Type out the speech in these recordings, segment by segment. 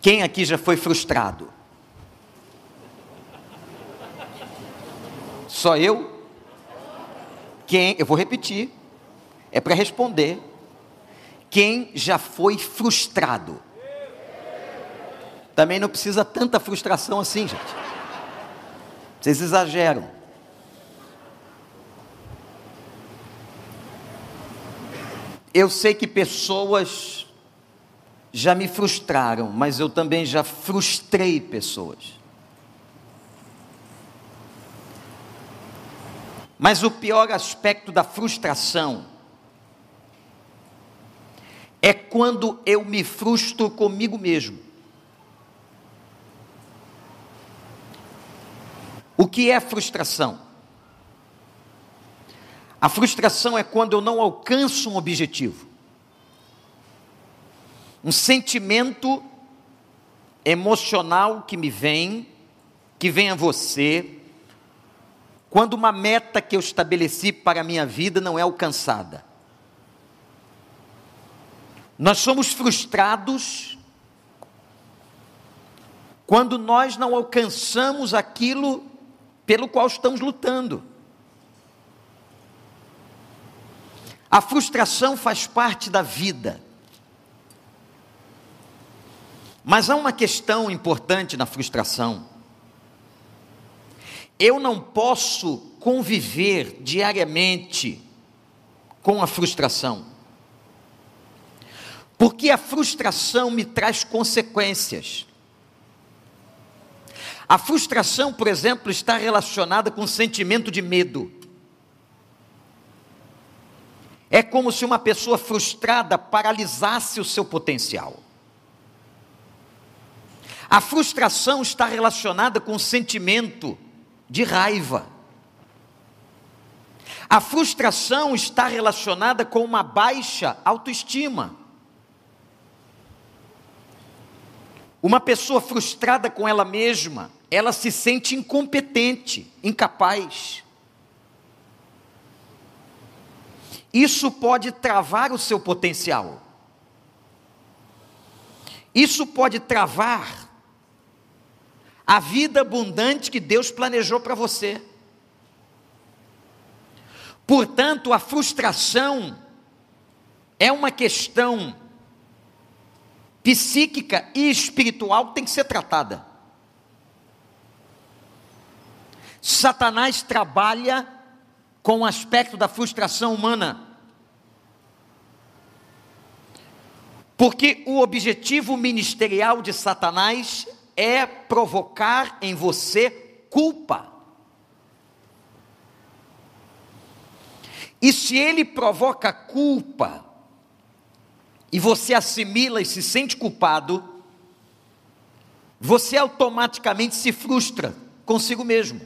Quem aqui já foi frustrado? Só eu? Quem? Eu vou repetir. É para responder. Quem já foi frustrado? Também não precisa tanta frustração assim, gente. Vocês exageram. Eu sei que pessoas já me frustraram, mas eu também já frustrei pessoas. Mas o pior aspecto da frustração é quando eu me frustro comigo mesmo. O que é frustração? A frustração é quando eu não alcanço um objetivo um sentimento emocional que me vem, que vem a você, quando uma meta que eu estabeleci para a minha vida não é alcançada. Nós somos frustrados quando nós não alcançamos aquilo pelo qual estamos lutando. A frustração faz parte da vida. Mas há uma questão importante na frustração. Eu não posso conviver diariamente com a frustração. Porque a frustração me traz consequências. A frustração, por exemplo, está relacionada com o sentimento de medo. É como se uma pessoa frustrada paralisasse o seu potencial. A frustração está relacionada com o sentimento de raiva. A frustração está relacionada com uma baixa autoestima. Uma pessoa frustrada com ela mesma, ela se sente incompetente, incapaz. Isso pode travar o seu potencial. Isso pode travar a vida abundante que Deus planejou para você. Portanto, a frustração é uma questão psíquica e espiritual que tem que ser tratada. Satanás trabalha com o aspecto da frustração humana. Porque o objetivo ministerial de Satanás é provocar em você culpa. E se ele provoca culpa, e você assimila e se sente culpado, você automaticamente se frustra consigo mesmo.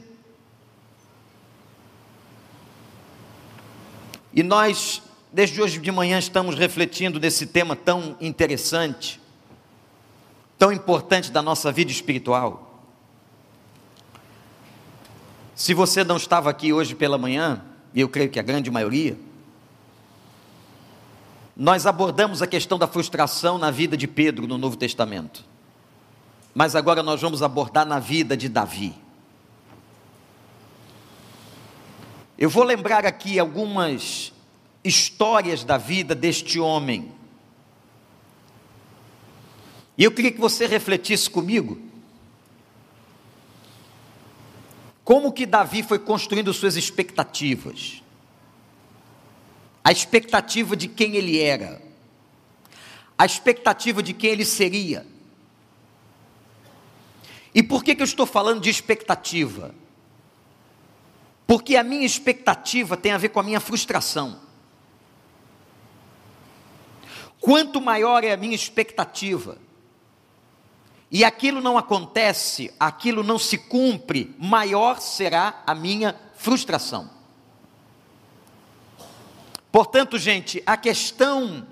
E nós, desde hoje de manhã, estamos refletindo nesse tema tão interessante tão importante da nossa vida espiritual. Se você não estava aqui hoje pela manhã, e eu creio que a grande maioria, nós abordamos a questão da frustração na vida de Pedro no Novo Testamento. Mas agora nós vamos abordar na vida de Davi. Eu vou lembrar aqui algumas histórias da vida deste homem e eu queria que você refletisse comigo. Como que Davi foi construindo suas expectativas? A expectativa de quem ele era, a expectativa de quem ele seria. E por que, que eu estou falando de expectativa? Porque a minha expectativa tem a ver com a minha frustração. Quanto maior é a minha expectativa, e aquilo não acontece, aquilo não se cumpre, maior será a minha frustração. Portanto, gente, a questão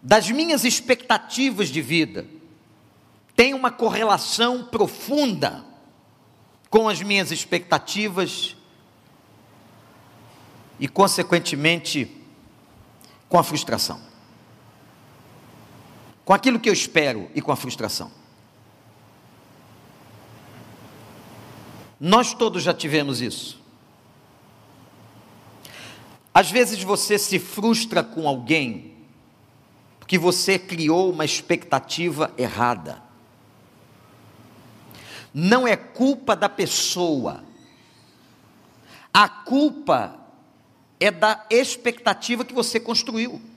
das minhas expectativas de vida tem uma correlação profunda com as minhas expectativas e, consequentemente, com a frustração com aquilo que eu espero e com a frustração. Nós todos já tivemos isso. Às vezes você se frustra com alguém porque você criou uma expectativa errada. Não é culpa da pessoa, a culpa é da expectativa que você construiu.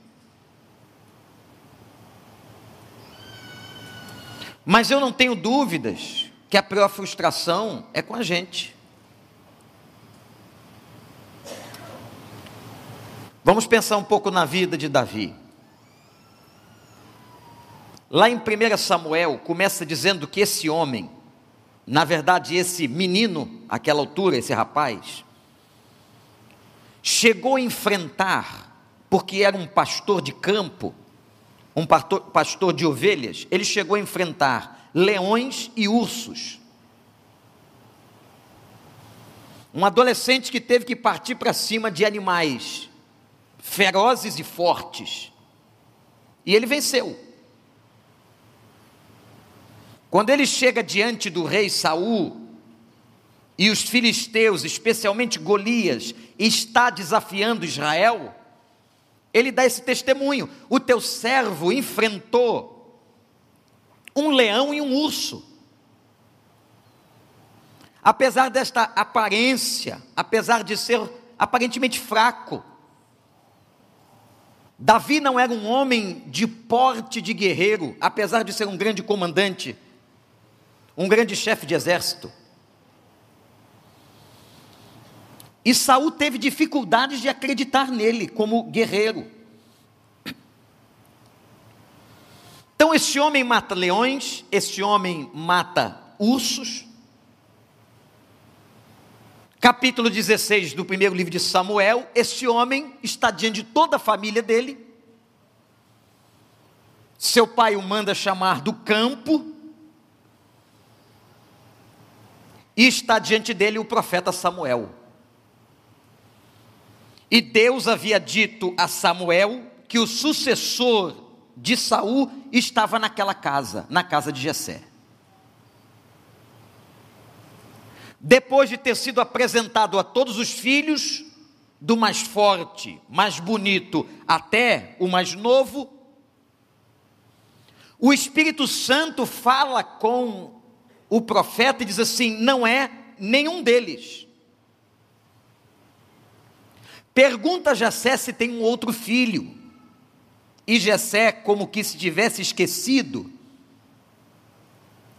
Mas eu não tenho dúvidas que a pior frustração é com a gente. Vamos pensar um pouco na vida de Davi. Lá em 1 Samuel, começa dizendo que esse homem, na verdade, esse menino, àquela altura, esse rapaz, chegou a enfrentar, porque era um pastor de campo, um pastor, de ovelhas, ele chegou a enfrentar leões e ursos. Um adolescente que teve que partir para cima de animais ferozes e fortes. E ele venceu. Quando ele chega diante do rei Saul, e os filisteus, especialmente Golias, está desafiando Israel, ele dá esse testemunho: o teu servo enfrentou um leão e um urso. Apesar desta aparência, apesar de ser aparentemente fraco, Davi não era um homem de porte de guerreiro, apesar de ser um grande comandante, um grande chefe de exército. E Saul teve dificuldades de acreditar nele como guerreiro. Então esse homem mata leões, esse homem mata ursos. Capítulo 16 do primeiro livro de Samuel, esse homem está diante de toda a família dele. Seu pai o manda chamar do campo. E está diante dele o profeta Samuel. E Deus havia dito a Samuel que o sucessor de Saul estava naquela casa, na casa de Jessé. Depois de ter sido apresentado a todos os filhos, do mais forte, mais bonito, até o mais novo, o Espírito Santo fala com o profeta e diz assim: não é nenhum deles. Pergunta a Jessé se tem um outro filho. E Jessé, como que se tivesse esquecido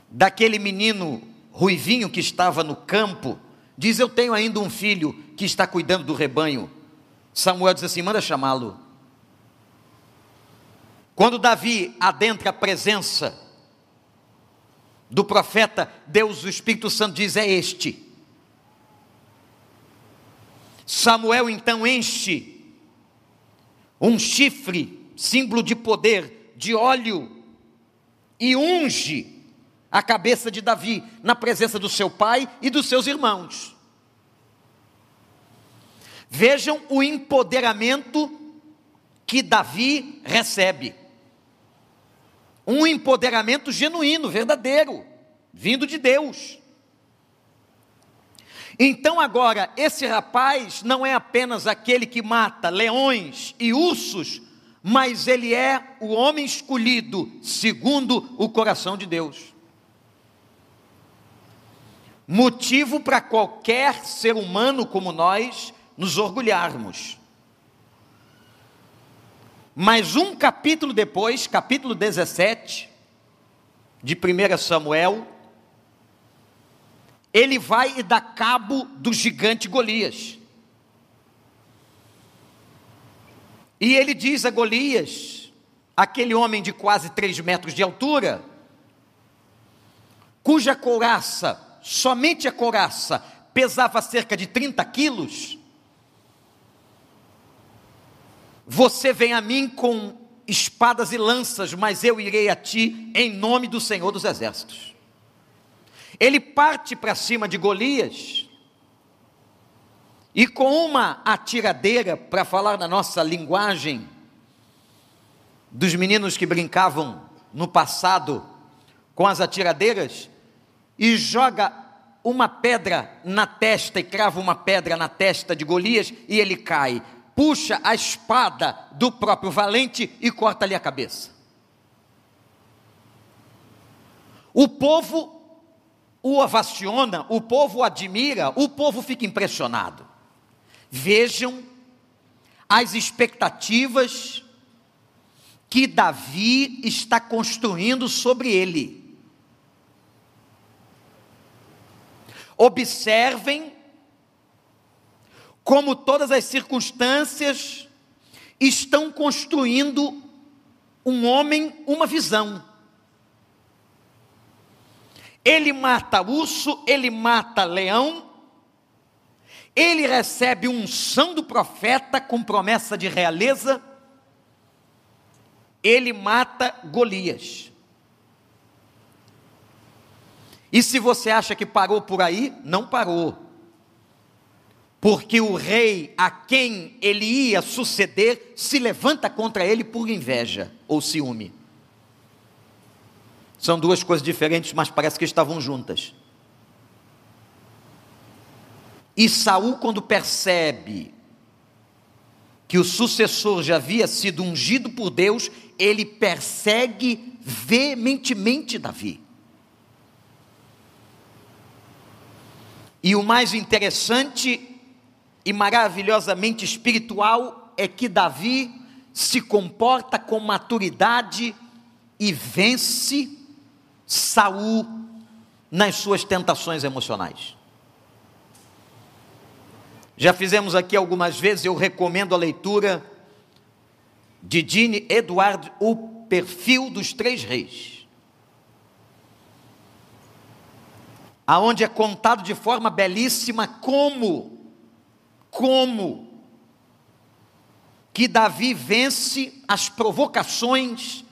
daquele menino ruivinho que estava no campo, diz: Eu tenho ainda um filho que está cuidando do rebanho. Samuel diz assim: Manda chamá-lo. Quando Davi adentra a presença do profeta, Deus, o Espírito Santo diz: É este. Samuel então enche um chifre, símbolo de poder, de óleo, e unge a cabeça de Davi na presença do seu pai e dos seus irmãos. Vejam o empoderamento que Davi recebe. Um empoderamento genuíno, verdadeiro, vindo de Deus. Então agora, esse rapaz não é apenas aquele que mata leões e ursos, mas ele é o homem escolhido segundo o coração de Deus. Motivo para qualquer ser humano como nós nos orgulharmos. Mas um capítulo depois, capítulo 17 de 1 Samuel, ele vai e dá cabo do gigante Golias. E ele diz a Golias, aquele homem de quase três metros de altura, cuja couraça, somente a couraça, pesava cerca de 30 quilos, você vem a mim com espadas e lanças, mas eu irei a ti em nome do Senhor dos Exércitos. Ele parte para cima de Golias e com uma atiradeira, para falar na nossa linguagem, dos meninos que brincavam no passado com as atiradeiras e joga uma pedra na testa e crava uma pedra na testa de Golias e ele cai. Puxa a espada do próprio valente e corta-lhe a cabeça. O povo o ovaciona, o povo o admira, o povo fica impressionado. Vejam as expectativas que Davi está construindo sobre ele. Observem como todas as circunstâncias estão construindo um homem uma visão. Ele mata urso, ele mata leão, ele recebe unção do profeta com promessa de realeza, ele mata Golias. E se você acha que parou por aí, não parou. Porque o rei a quem ele ia suceder se levanta contra ele por inveja ou ciúme. São duas coisas diferentes, mas parece que estavam juntas. E Saul, quando percebe que o sucessor já havia sido ungido por Deus, ele persegue veementemente Davi. E o mais interessante e maravilhosamente espiritual é que Davi se comporta com maturidade e vence Saul nas suas tentações emocionais. Já fizemos aqui algumas vezes, eu recomendo a leitura de Dini Edward, O Perfil dos Três Reis. Aonde é contado de forma belíssima como, como que Davi vence as provocações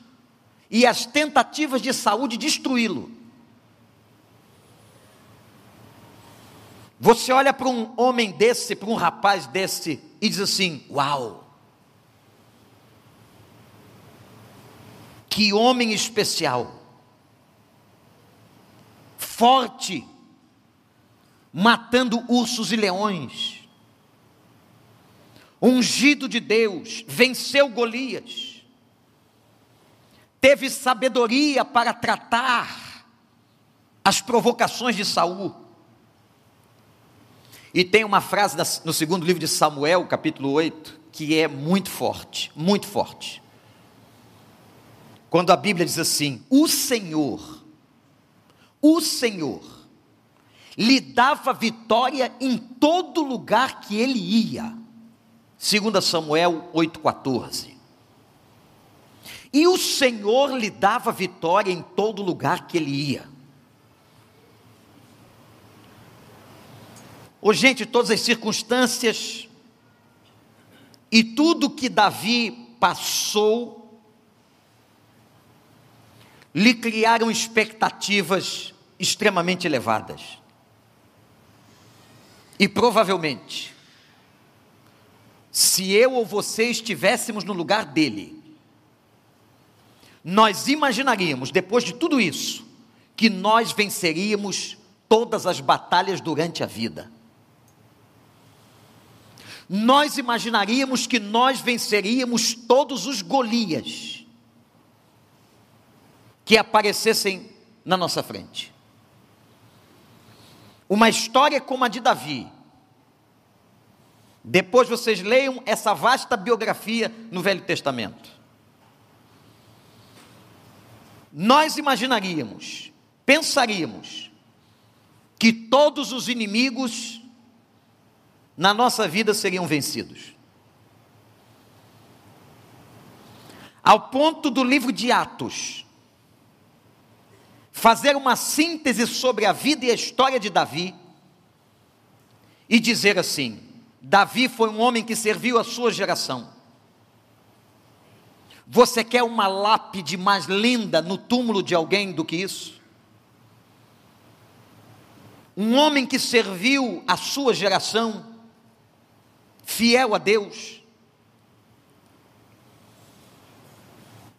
e as tentativas de saúde destruí-lo. Você olha para um homem desse, para um rapaz desse, e diz assim: Uau! Que homem especial, forte, matando ursos e leões, ungido de Deus, venceu Golias, teve sabedoria para tratar as provocações de Saul e tem uma frase no segundo livro de Samuel, capítulo 8, que é muito forte, muito forte. Quando a Bíblia diz assim: O Senhor, o Senhor, lhe dava vitória em todo lugar que ele ia. 2 Samuel 8,14. E o Senhor lhe dava vitória em todo lugar que ele ia. Ô, gente, todas as circunstâncias e tudo que Davi passou lhe criaram expectativas extremamente elevadas. E provavelmente, se eu ou você estivéssemos no lugar dele, nós imaginaríamos, depois de tudo isso, que nós venceríamos todas as batalhas durante a vida nós imaginaríamos que nós venceríamos todos os Golias que aparecessem na nossa frente. Uma história como a de Davi. Depois vocês leiam essa vasta biografia no Velho Testamento. Nós imaginaríamos, pensaríamos, que todos os inimigos na nossa vida seriam vencidos. Ao ponto do livro de Atos fazer uma síntese sobre a vida e a história de Davi e dizer assim: Davi foi um homem que serviu a sua geração. Você quer uma lápide mais linda no túmulo de alguém do que isso? Um homem que serviu a sua geração fiel a Deus.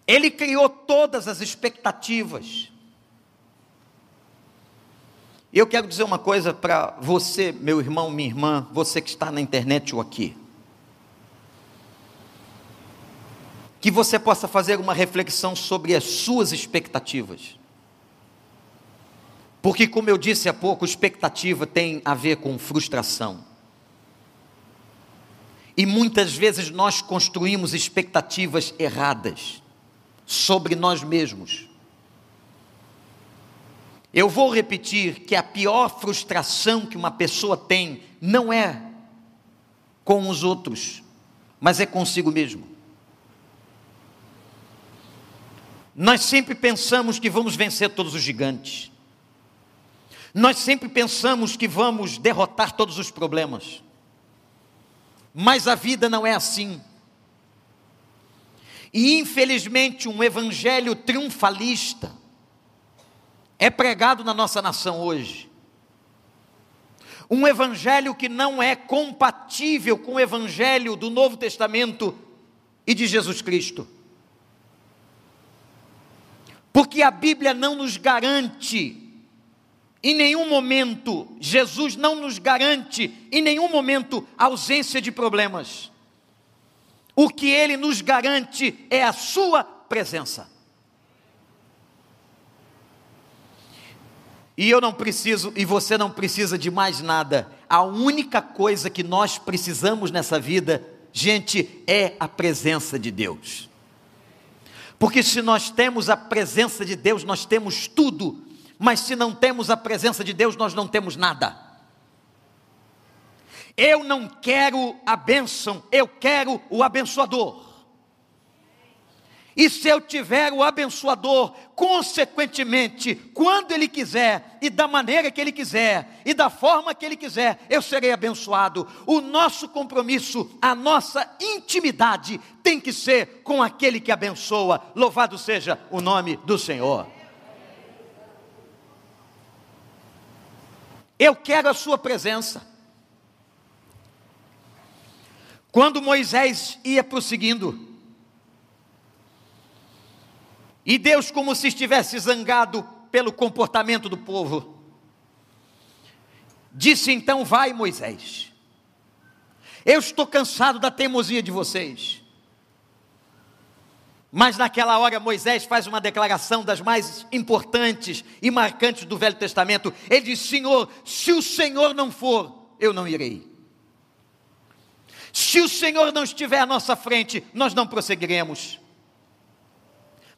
Ele criou todas as expectativas. Eu quero dizer uma coisa para você, meu irmão, minha irmã, você que está na internet ou aqui. Que você possa fazer uma reflexão sobre as suas expectativas. Porque, como eu disse há pouco, expectativa tem a ver com frustração. E muitas vezes nós construímos expectativas erradas sobre nós mesmos. Eu vou repetir que a pior frustração que uma pessoa tem não é com os outros, mas é consigo mesmo. Nós sempre pensamos que vamos vencer todos os gigantes. Nós sempre pensamos que vamos derrotar todos os problemas. Mas a vida não é assim. E infelizmente, um evangelho triunfalista é pregado na nossa nação hoje. Um evangelho que não é compatível com o evangelho do Novo Testamento e de Jesus Cristo. Porque a Bíblia não nos garante em nenhum momento, Jesus não nos garante, em nenhum momento, ausência de problemas. O que ele nos garante é a sua presença. E eu não preciso, e você não precisa de mais nada. A única coisa que nós precisamos nessa vida, gente, é a presença de Deus. Porque se nós temos a presença de Deus, nós temos tudo mas se não temos a presença de Deus, nós não temos nada. Eu não quero a bênção, eu quero o abençoador. E se eu tiver o abençoador, consequentemente, quando Ele quiser, e da maneira que Ele quiser, e da forma que Ele quiser, eu serei abençoado. O nosso compromisso, a nossa intimidade tem que ser com aquele que abençoa. Louvado seja o nome do Senhor. Eu quero a sua presença. Quando Moisés ia prosseguindo, e Deus, como se estivesse zangado pelo comportamento do povo, disse então: Vai, Moisés, eu estou cansado da teimosia de vocês. Mas naquela hora Moisés faz uma declaração das mais importantes e marcantes do Velho Testamento. Ele diz: Senhor, se o Senhor não for, eu não irei. Se o Senhor não estiver à nossa frente, nós não prosseguiremos.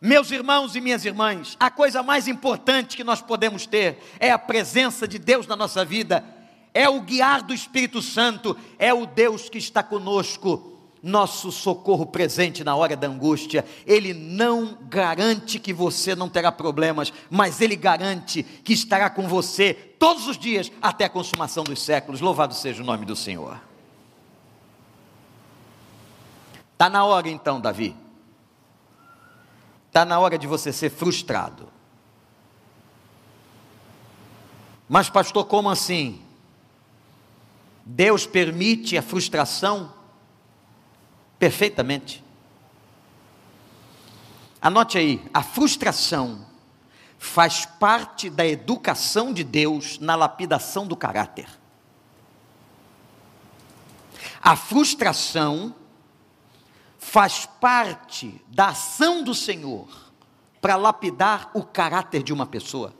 Meus irmãos e minhas irmãs, a coisa mais importante que nós podemos ter é a presença de Deus na nossa vida, é o guiar do Espírito Santo, é o Deus que está conosco nosso socorro presente na hora da angústia. Ele não garante que você não terá problemas, mas ele garante que estará com você todos os dias até a consumação dos séculos. Louvado seja o nome do Senhor. Está na hora então, Davi. Está na hora de você ser frustrado. Mas, pastor, como assim? Deus permite a frustração? perfeitamente. Anote aí, a frustração faz parte da educação de Deus na lapidação do caráter. A frustração faz parte da ação do Senhor para lapidar o caráter de uma pessoa.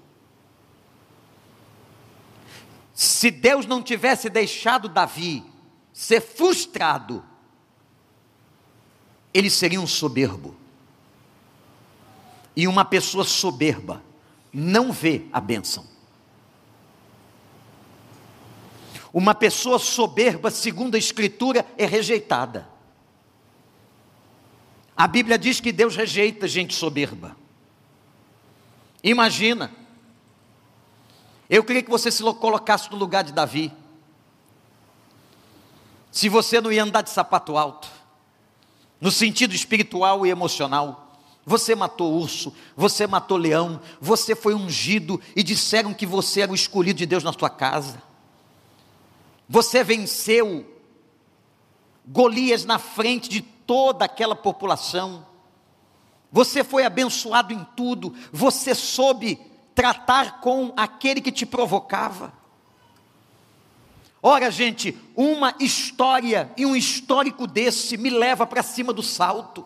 Se Deus não tivesse deixado Davi ser frustrado ele seria um soberbo. E uma pessoa soberba não vê a bênção. Uma pessoa soberba, segundo a Escritura, é rejeitada. A Bíblia diz que Deus rejeita gente soberba. Imagina. Eu queria que você se colocasse no lugar de Davi. Se você não ia andar de sapato alto, no sentido espiritual e emocional. Você matou urso, você matou leão, você foi ungido e disseram que você era o escolhido de Deus na sua casa. Você venceu Golias na frente de toda aquela população. você foi abençoado em tudo, você soube tratar com aquele que te provocava. Ora, gente, uma história e um histórico desse me leva para cima do salto.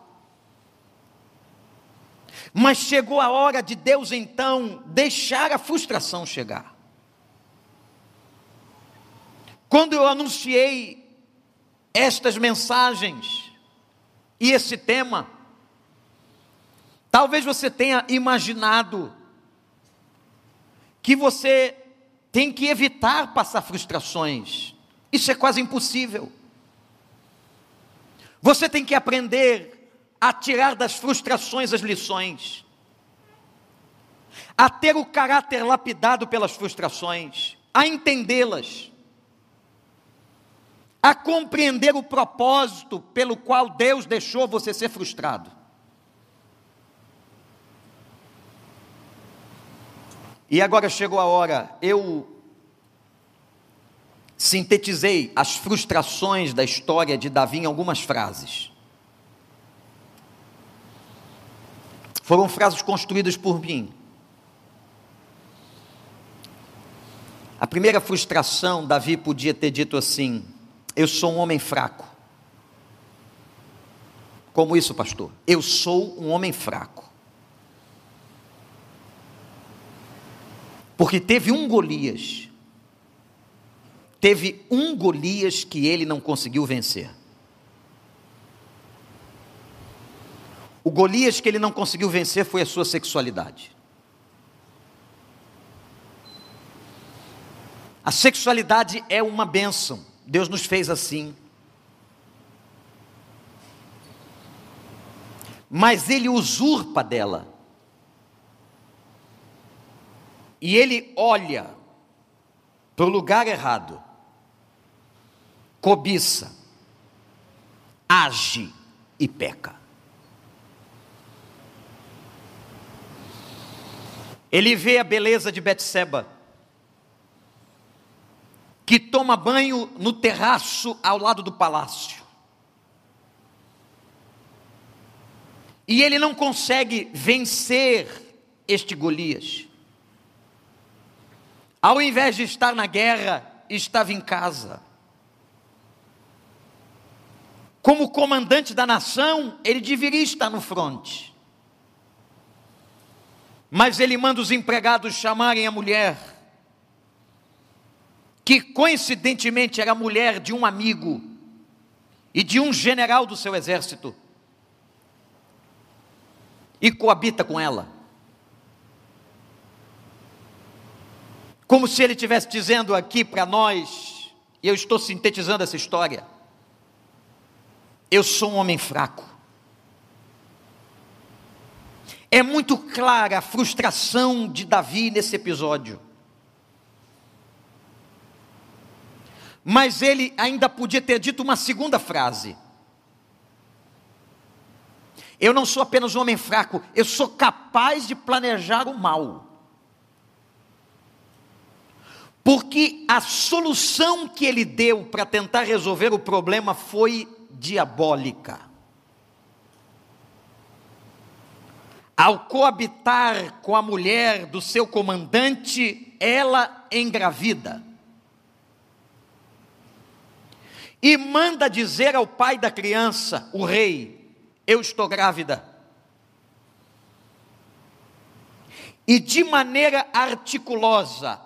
Mas chegou a hora de Deus então deixar a frustração chegar. Quando eu anunciei estas mensagens e esse tema, talvez você tenha imaginado que você tem que evitar passar frustrações. Isso é quase impossível. Você tem que aprender a tirar das frustrações as lições, a ter o caráter lapidado pelas frustrações, a entendê-las a compreender o propósito pelo qual Deus deixou você ser frustrado. E agora chegou a hora, eu sintetizei as frustrações da história de Davi em algumas frases. Foram frases construídas por mim. A primeira frustração, Davi podia ter dito assim: eu sou um homem fraco. Como isso, pastor? Eu sou um homem fraco. Porque teve um Golias. Teve um Golias que ele não conseguiu vencer. O Golias que ele não conseguiu vencer foi a sua sexualidade. A sexualidade é uma bênção. Deus nos fez assim. Mas ele usurpa dela. E ele olha para o lugar errado, cobiça, age e peca. Ele vê a beleza de Betseba que toma banho no terraço ao lado do palácio. E ele não consegue vencer este Golias. Ao invés de estar na guerra, estava em casa. Como comandante da nação, ele deveria estar no fronte. Mas ele manda os empregados chamarem a mulher que coincidentemente era mulher de um amigo e de um general do seu exército, e coabita com ela. Como se ele estivesse dizendo aqui para nós, e eu estou sintetizando essa história, eu sou um homem fraco. É muito clara a frustração de Davi nesse episódio. Mas ele ainda podia ter dito uma segunda frase. Eu não sou apenas um homem fraco, eu sou capaz de planejar o mal. Porque a solução que ele deu para tentar resolver o problema foi diabólica. Ao coabitar com a mulher do seu comandante, ela engravida. E manda dizer ao pai da criança, o rei: Eu estou grávida. E de maneira articulosa,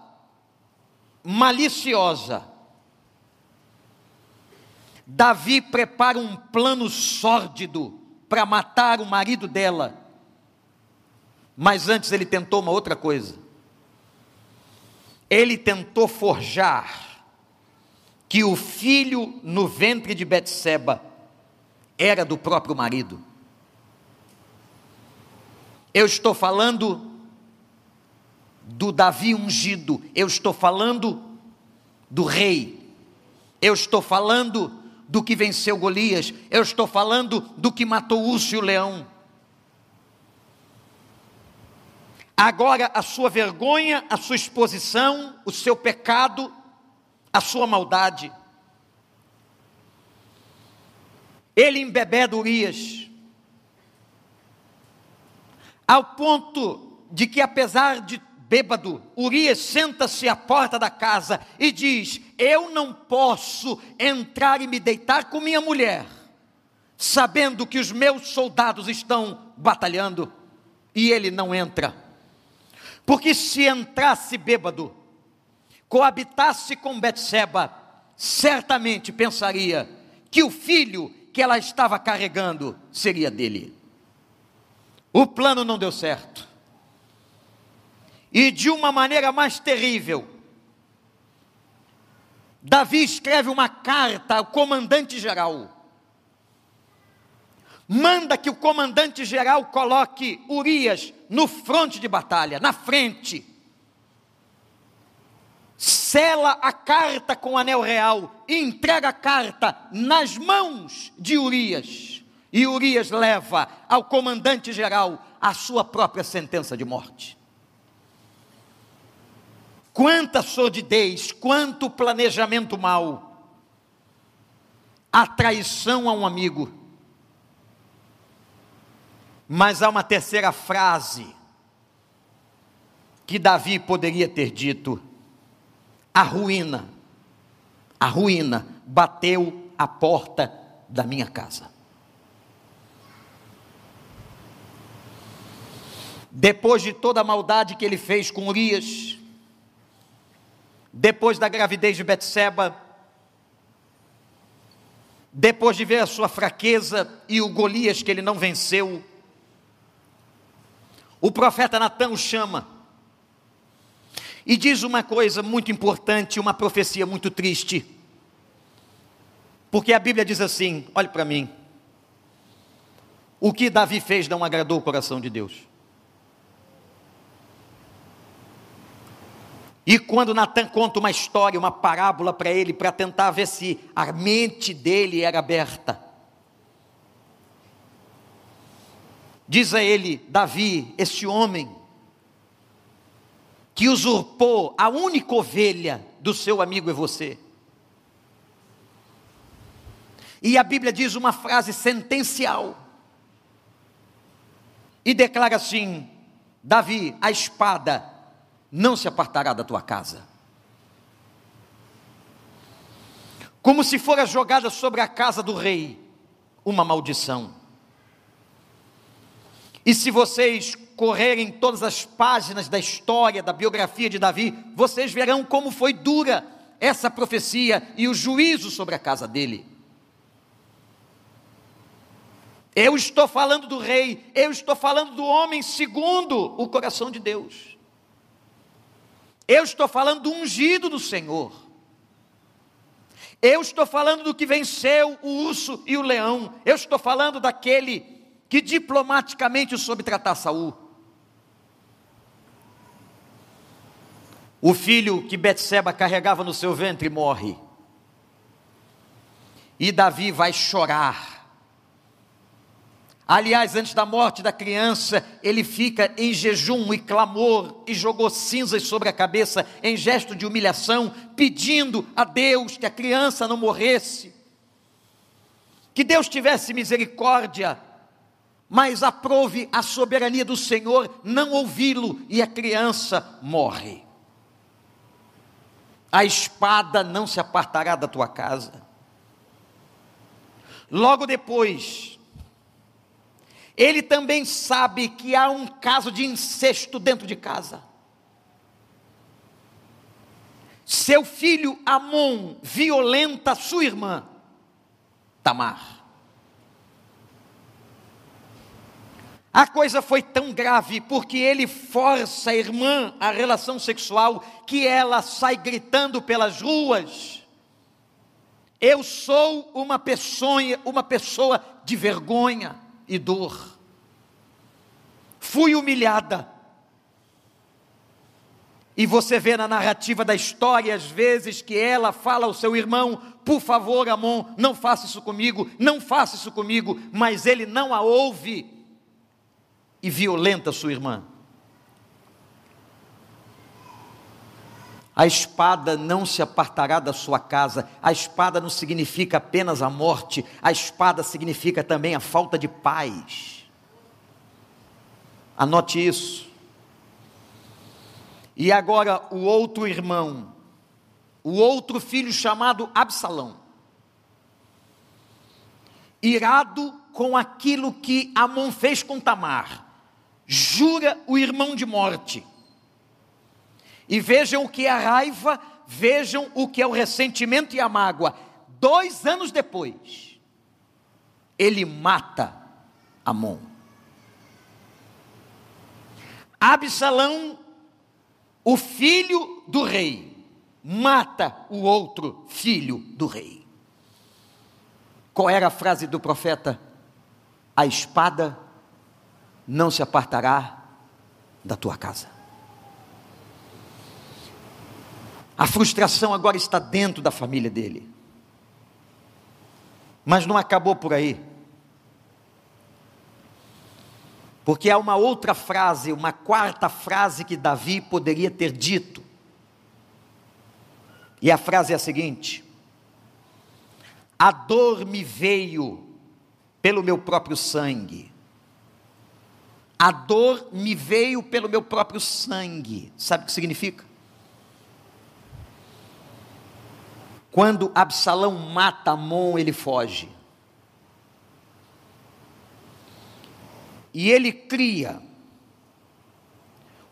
maliciosa, Davi prepara um plano sórdido para matar o marido dela. Mas antes ele tentou uma outra coisa. Ele tentou forjar que o filho no ventre de Betseba era do próprio marido. Eu estou falando do Davi ungido, eu estou falando do rei, eu estou falando do que venceu Golias, eu estou falando do que matou e o leão. Agora a sua vergonha, a sua exposição, o seu pecado a sua maldade. Ele embebeda Urias. ao ponto de que, apesar de bêbado, Urias senta-se à porta da casa e diz: Eu não posso entrar e me deitar com minha mulher, sabendo que os meus soldados estão batalhando, e ele não entra. Porque se entrasse bêbado, coabitasse com Betseba, certamente pensaria que o filho que ela estava carregando seria dele. O plano não deu certo. E de uma maneira mais terrível, Davi escreve uma carta ao comandante-geral. Manda que o comandante-geral coloque Urias no fronte de batalha, na frente. Sela a carta com anel real e entrega a carta nas mãos de Urias. E Urias leva ao comandante-geral a sua própria sentença de morte. Quanta sordidez, quanto planejamento mau, a traição a um amigo. Mas há uma terceira frase que Davi poderia ter dito: a ruína, a ruína bateu a porta da minha casa. Depois de toda a maldade que ele fez com Urias, depois da gravidez de Betseba, depois de ver a sua fraqueza e o Golias que ele não venceu, o profeta Natan o chama e diz uma coisa muito importante, uma profecia muito triste. Porque a Bíblia diz assim: olhe para mim. O que Davi fez não agradou o coração de Deus. E quando Natan conta uma história, uma parábola para ele, para tentar ver se a mente dele era aberta. Diz a ele, Davi, esse homem, que usurpou a única ovelha do seu amigo é você. E a Bíblia diz uma frase sentencial. E declara assim: Davi, a espada não se apartará da tua casa. Como se fora jogada sobre a casa do rei uma maldição. E se vocês correrem todas as páginas da história, da biografia de Davi, vocês verão como foi dura essa profecia e o juízo sobre a casa dele. Eu estou falando do rei, eu estou falando do homem segundo o coração de Deus. Eu estou falando do ungido do Senhor. Eu estou falando do que venceu o urso e o leão. Eu estou falando daquele que diplomaticamente soube tratar Saul. O filho que Betseba carregava no seu ventre morre. E Davi vai chorar Aliás, antes da morte da criança, ele fica em jejum e clamor e jogou cinzas sobre a cabeça em gesto de humilhação, pedindo a Deus que a criança não morresse. Que Deus tivesse misericórdia, mas aprove a soberania do Senhor não ouvi-lo e a criança morre. A espada não se apartará da tua casa. Logo depois, ele também sabe que há um caso de incesto dentro de casa. Seu filho Amon violenta sua irmã, Tamar. A coisa foi tão grave porque ele força a irmã à relação sexual que ela sai gritando pelas ruas. Eu sou uma pessoa, uma pessoa de vergonha e dor. Fui humilhada. E você vê na narrativa da história, às vezes, que ela fala ao seu irmão: Por favor, Amon, não faça isso comigo, não faça isso comigo. Mas ele não a ouve e violenta sua irmã. A espada não se apartará da sua casa. A espada não significa apenas a morte, a espada significa também a falta de paz. Anote isso. E agora o outro irmão, o outro filho chamado Absalão, irado com aquilo que Amon fez com Tamar, jura o irmão de morte. E vejam o que é a raiva, vejam o que é o ressentimento e a mágoa. Dois anos depois, ele mata Amon. Absalão, o filho do rei, mata o outro filho do rei. Qual era a frase do profeta? A espada não se apartará da tua casa. A frustração agora está dentro da família dele. Mas não acabou por aí. Porque há uma outra frase, uma quarta frase que Davi poderia ter dito. E a frase é a seguinte: a dor me veio pelo meu próprio sangue. A dor me veio pelo meu próprio sangue. Sabe o que significa? Quando Absalão mata Amon, ele foge. E ele cria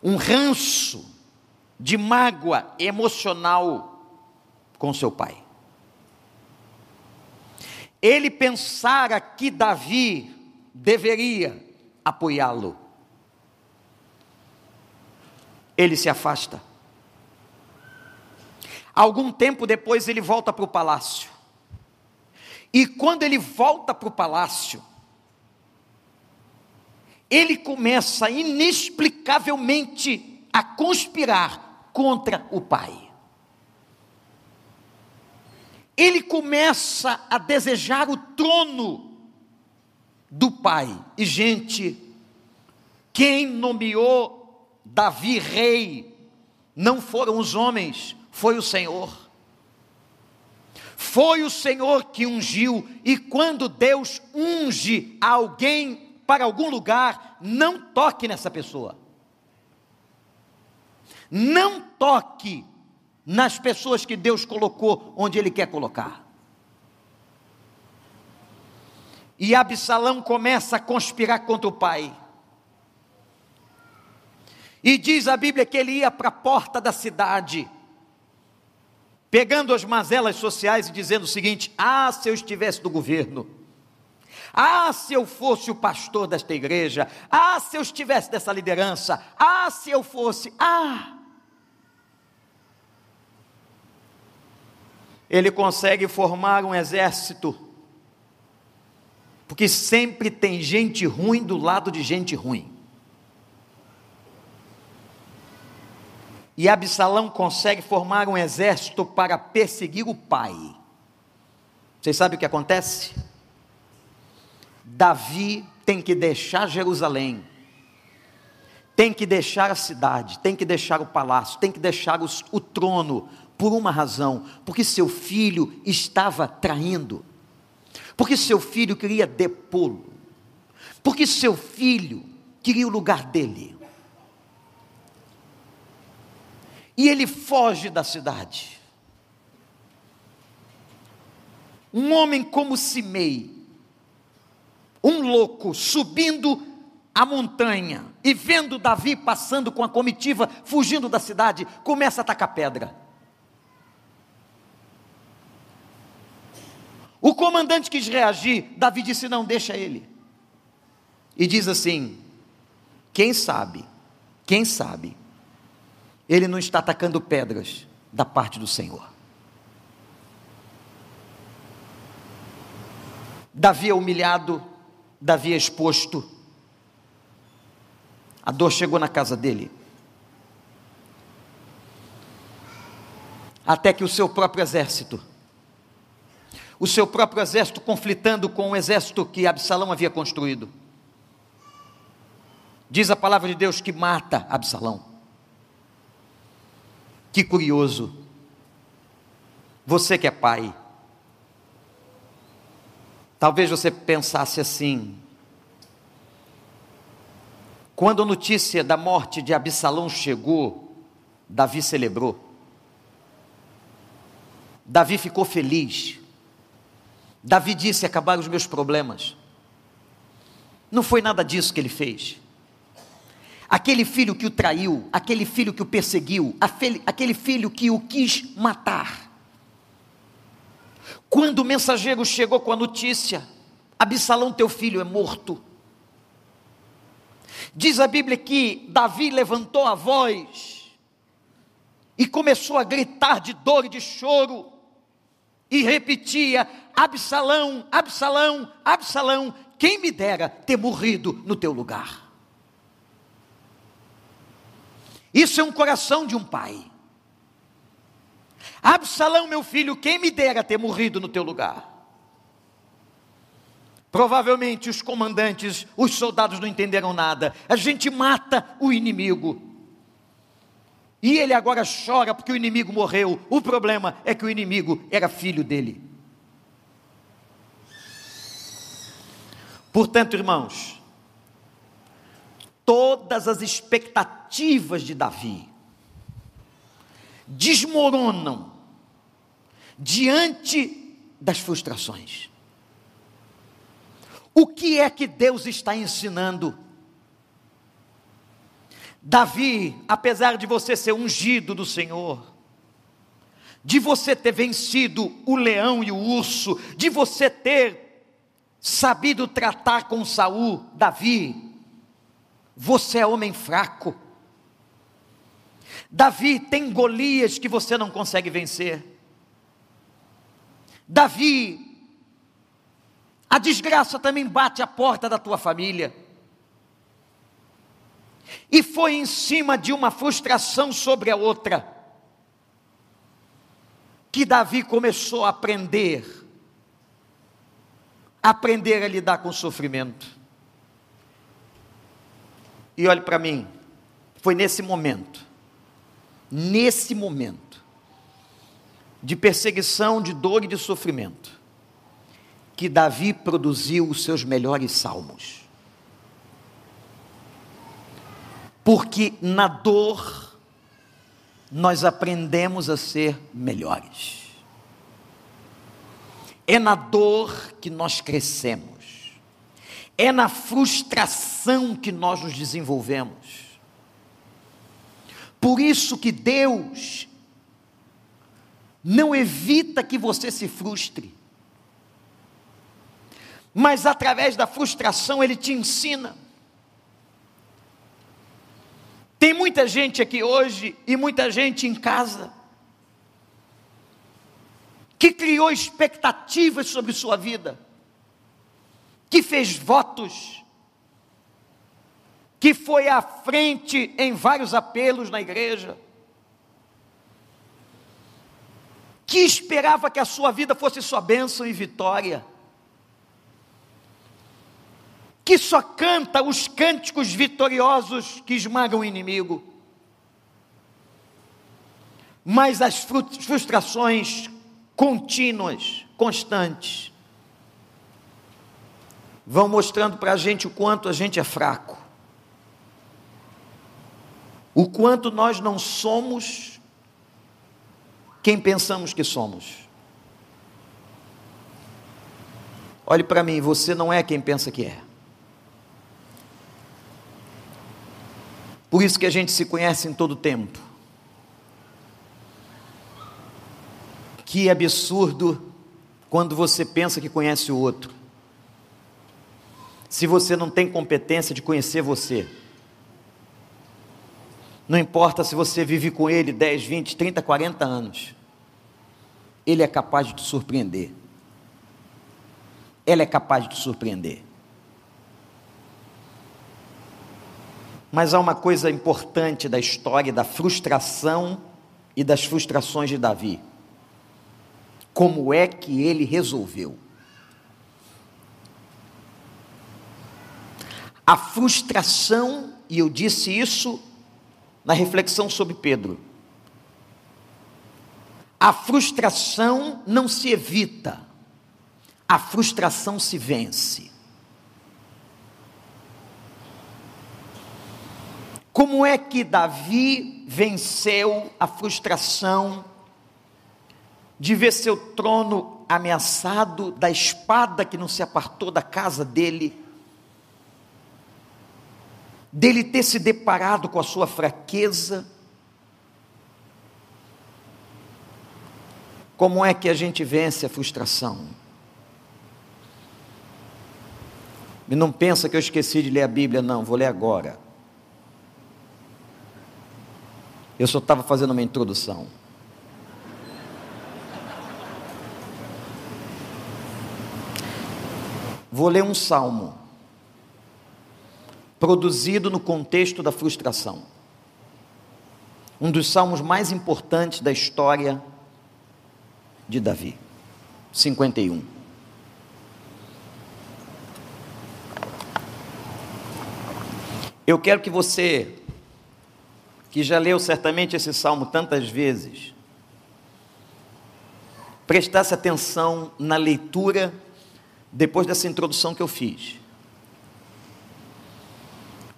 um ranço de mágoa emocional com seu pai ele pensara que Davi deveria apoiá-lo. Ele se afasta. Algum tempo depois ele volta para o palácio. E quando ele volta para o palácio, ele começa inexplicavelmente a conspirar contra o pai ele começa a desejar o trono do pai. E, gente, quem nomeou Davi rei não foram os homens, foi o Senhor. Foi o Senhor que ungiu, e quando Deus unge alguém para algum lugar, não toque nessa pessoa. Não toque nas pessoas que Deus colocou onde Ele quer colocar. E Absalão começa a conspirar contra o pai. E diz a Bíblia que ele ia para a porta da cidade, pegando as mazelas sociais e dizendo o seguinte: Ah, se eu estivesse no governo, ah, se eu fosse o pastor desta igreja, ah, se eu estivesse dessa liderança, ah, se eu fosse, ah. ele consegue formar um exército, porque sempre tem gente ruim do lado de gente ruim. E Absalão consegue formar um exército para perseguir o pai. Vocês sabem o que acontece? Davi tem que deixar Jerusalém, tem que deixar a cidade, tem que deixar o palácio, tem que deixar os, o trono, por uma razão, porque seu filho estava traindo, porque seu filho queria depô-lo, porque seu filho queria o lugar dele. E ele foge da cidade. Um homem como Simei, um louco, subindo a montanha e vendo Davi passando com a comitiva, fugindo da cidade, começa a atacar pedra. O comandante quis reagir, Davi disse: Não, deixa ele. E diz assim: Quem sabe, quem sabe, ele não está atacando pedras da parte do Senhor. Davi é humilhado, Davi é exposto. A dor chegou na casa dele. Até que o seu próprio exército o seu próprio exército conflitando com o exército que Absalão havia construído. Diz a palavra de Deus que mata Absalão. Que curioso. Você que é pai, talvez você pensasse assim: Quando a notícia da morte de Absalão chegou, Davi celebrou. Davi ficou feliz. Davi disse: acabaram os meus problemas. Não foi nada disso que ele fez. Aquele filho que o traiu, aquele filho que o perseguiu, aquele filho que o quis matar. Quando o mensageiro chegou com a notícia: Absalão, teu filho, é morto. Diz a Bíblia que Davi levantou a voz e começou a gritar de dor e de choro, e repetia: Absalão, Absalão, Absalão, quem me dera ter morrido no teu lugar. Isso é um coração de um pai. Absalão, meu filho, quem me dera ter morrido no teu lugar. Provavelmente os comandantes, os soldados não entenderam nada. A gente mata o inimigo. E ele agora chora porque o inimigo morreu. O problema é que o inimigo era filho dele. Portanto, irmãos, todas as expectativas de Davi desmoronam diante das frustrações. O que é que Deus está ensinando? Davi, apesar de você ser ungido do Senhor, de você ter vencido o leão e o urso, de você ter sabido tratar com Saul, Davi, você é homem fraco. Davi tem Golias que você não consegue vencer. Davi a desgraça também bate a porta da tua família. E foi em cima de uma frustração sobre a outra que Davi começou a aprender, aprender a lidar com o sofrimento. E olhe para mim, foi nesse momento, nesse momento, de perseguição, de dor e de sofrimento, que Davi produziu os seus melhores salmos. Porque na dor nós aprendemos a ser melhores. É na dor que nós crescemos. É na frustração que nós nos desenvolvemos. Por isso que Deus não evita que você se frustre mas através da frustração ele te ensina. Tem muita gente aqui hoje e muita gente em casa que criou expectativas sobre sua vida, que fez votos, que foi à frente em vários apelos na igreja, que esperava que a sua vida fosse sua bênção e vitória que só canta os cânticos vitoriosos que esmagam o inimigo. Mas as frustrações contínuas, constantes, vão mostrando para a gente o quanto a gente é fraco, o quanto nós não somos quem pensamos que somos. Olhe para mim, você não é quem pensa que é. Por isso que a gente se conhece em todo tempo. Que absurdo quando você pensa que conhece o outro. Se você não tem competência de conhecer você. Não importa se você vive com ele 10, 20, 30, 40 anos. Ele é capaz de te surpreender. Ela é capaz de te surpreender. Mas há uma coisa importante da história da frustração e das frustrações de Davi. Como é que ele resolveu? A frustração, e eu disse isso na reflexão sobre Pedro. A frustração não se evita, a frustração se vence. Como é que Davi venceu a frustração de ver seu trono ameaçado, da espada que não se apartou da casa dele, dele ter se deparado com a sua fraqueza? Como é que a gente vence a frustração? E não pensa que eu esqueci de ler a Bíblia, não, vou ler agora. Eu só estava fazendo uma introdução. Vou ler um salmo, produzido no contexto da frustração. Um dos salmos mais importantes da história de Davi. 51. Eu quero que você, que já leu certamente esse salmo tantas vezes, prestasse atenção na leitura depois dessa introdução que eu fiz.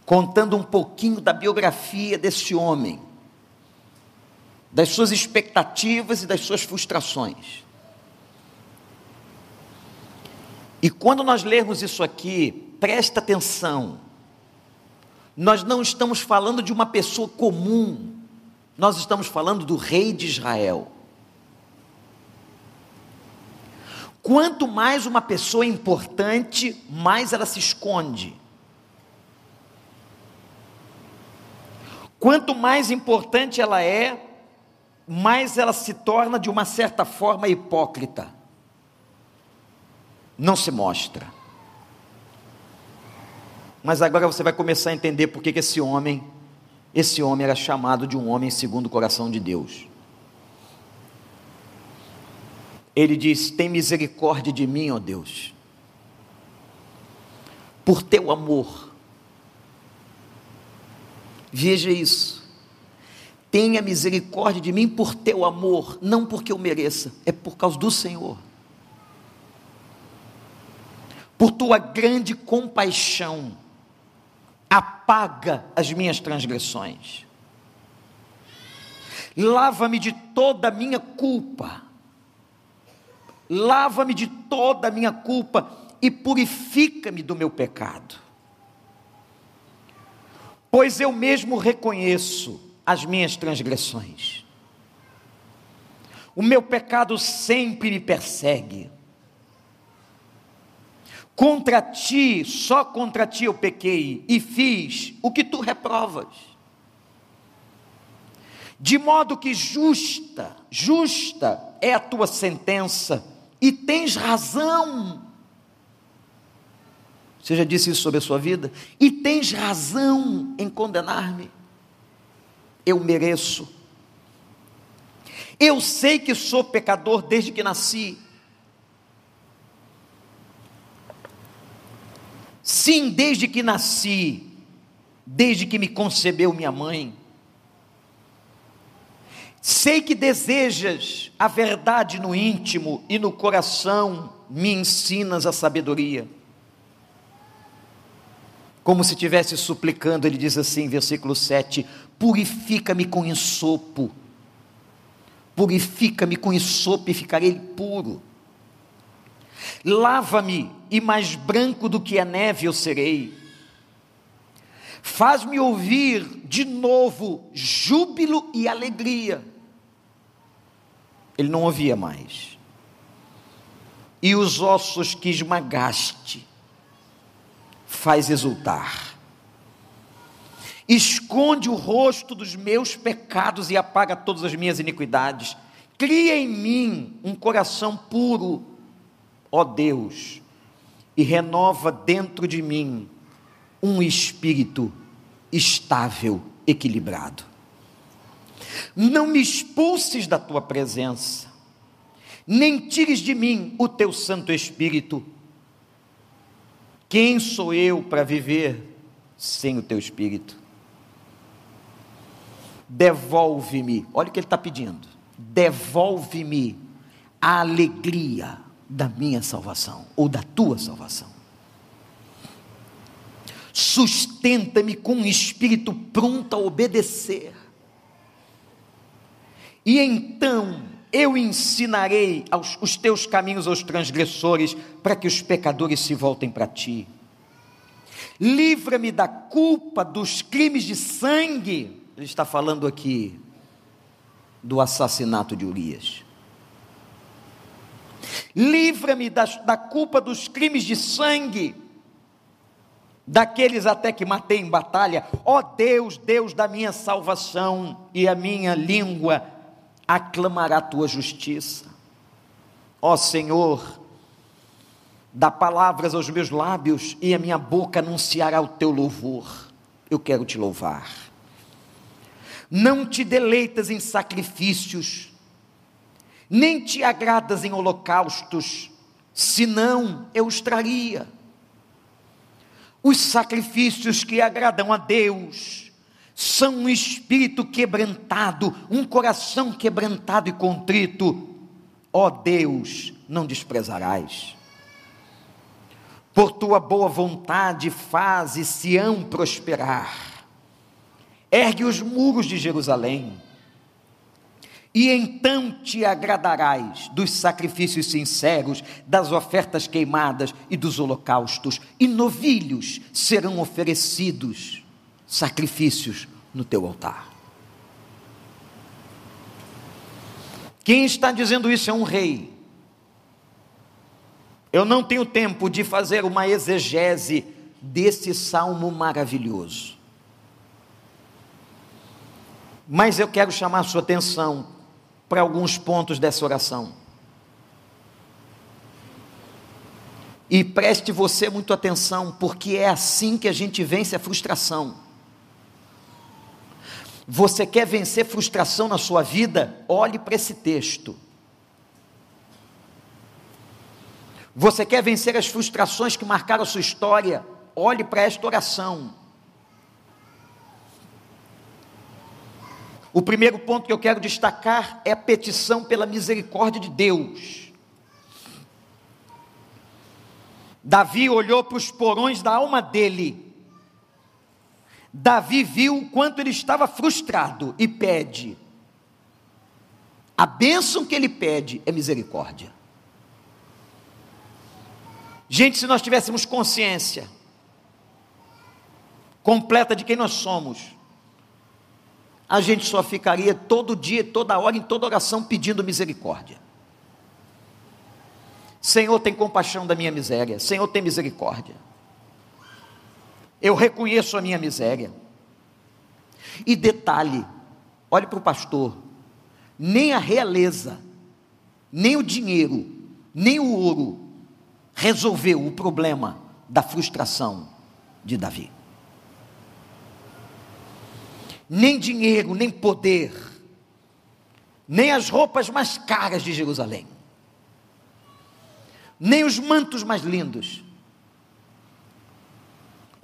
Contando um pouquinho da biografia desse homem, das suas expectativas e das suas frustrações. E quando nós lermos isso aqui, presta atenção, nós não estamos falando de uma pessoa comum, nós estamos falando do rei de Israel. Quanto mais uma pessoa é importante, mais ela se esconde. Quanto mais importante ela é, mais ela se torna de uma certa forma hipócrita. Não se mostra. Mas agora você vai começar a entender por que esse homem, esse homem era chamado de um homem segundo o coração de Deus. Ele diz: Tem misericórdia de mim, ó Deus, por teu amor. Veja isso tenha misericórdia de mim por teu amor, não porque eu mereça, é por causa do Senhor. Por tua grande compaixão, apaga as minhas transgressões. Lava-me de toda a minha culpa. Lava-me de toda a minha culpa e purifica-me do meu pecado. Pois eu mesmo reconheço as minhas transgressões. O meu pecado sempre me persegue. Contra ti, só contra ti eu pequei e fiz o que tu reprovas. De modo que justa, justa é a tua sentença, e tens razão. Você já disse isso sobre a sua vida? E tens razão em condenar-me eu mereço. Eu sei que sou pecador desde que nasci. Sim, desde que nasci, desde que me concebeu minha mãe. Sei que desejas a verdade no íntimo e no coração me ensinas a sabedoria. Como se estivesse suplicando, ele diz assim, versículo 7: Purifica-me com ensopo, purifica-me com ensopo e ficarei puro. Lava-me e mais branco do que a neve eu serei. Faz-me ouvir de novo júbilo e alegria. Ele não ouvia mais. E os ossos que esmagaste, faz exultar esconde o rosto dos meus pecados e apaga todas as minhas iniquidades. Cria em mim um coração puro, ó Deus, e renova dentro de mim um espírito estável, equilibrado. Não me expulses da tua presença, nem tires de mim o teu Santo Espírito. Quem sou eu para viver sem o teu Espírito? devolve-me, olha o que ele está pedindo: devolve-me a alegria da minha salvação, ou da tua salvação. Sustenta-me com um espírito pronto a obedecer. E então eu ensinarei aos, os teus caminhos aos transgressores, para que os pecadores se voltem para ti. Livra-me da culpa dos crimes de sangue. Ele está falando aqui do assassinato de Urias. Livra-me da, da culpa dos crimes de sangue, daqueles até que matei em batalha. Ó Deus, Deus da minha salvação, e a minha língua aclamará a tua justiça. Ó Senhor, dá palavras aos meus lábios e a minha boca anunciará o teu louvor. Eu quero te louvar. Não te deleitas em sacrifícios, nem te agradas em holocaustos, senão eu os traria. Os sacrifícios que agradam a Deus, são um espírito quebrantado, um coração quebrantado e contrito. Ó Deus, não desprezarás. Por tua boa vontade, faze Sião prosperar. Ergue os muros de Jerusalém. E então te agradarás dos sacrifícios sinceros, das ofertas queimadas e dos holocaustos, e novilhos serão oferecidos sacrifícios no teu altar. Quem está dizendo isso é um rei. Eu não tenho tempo de fazer uma exegese desse salmo maravilhoso. Mas eu quero chamar sua atenção para alguns pontos dessa oração. E preste você muito atenção, porque é assim que a gente vence a frustração. Você quer vencer frustração na sua vida? Olhe para esse texto. Você quer vencer as frustrações que marcaram a sua história? Olhe para esta oração. O primeiro ponto que eu quero destacar é a petição pela misericórdia de Deus. Davi olhou para os porões da alma dele Davi viu o quanto ele estava frustrado e pede. A bênção que ele pede é misericórdia. Gente, se nós tivéssemos consciência completa de quem nós somos, a gente só ficaria todo dia, toda hora, em toda oração pedindo misericórdia. Senhor, tem compaixão da minha miséria. Senhor, tem misericórdia. Eu reconheço a minha miséria. E detalhe, olhe para o pastor, nem a realeza, nem o dinheiro, nem o ouro resolveu o problema da frustração de Davi. Nem dinheiro, nem poder, nem as roupas mais caras de Jerusalém, nem os mantos mais lindos,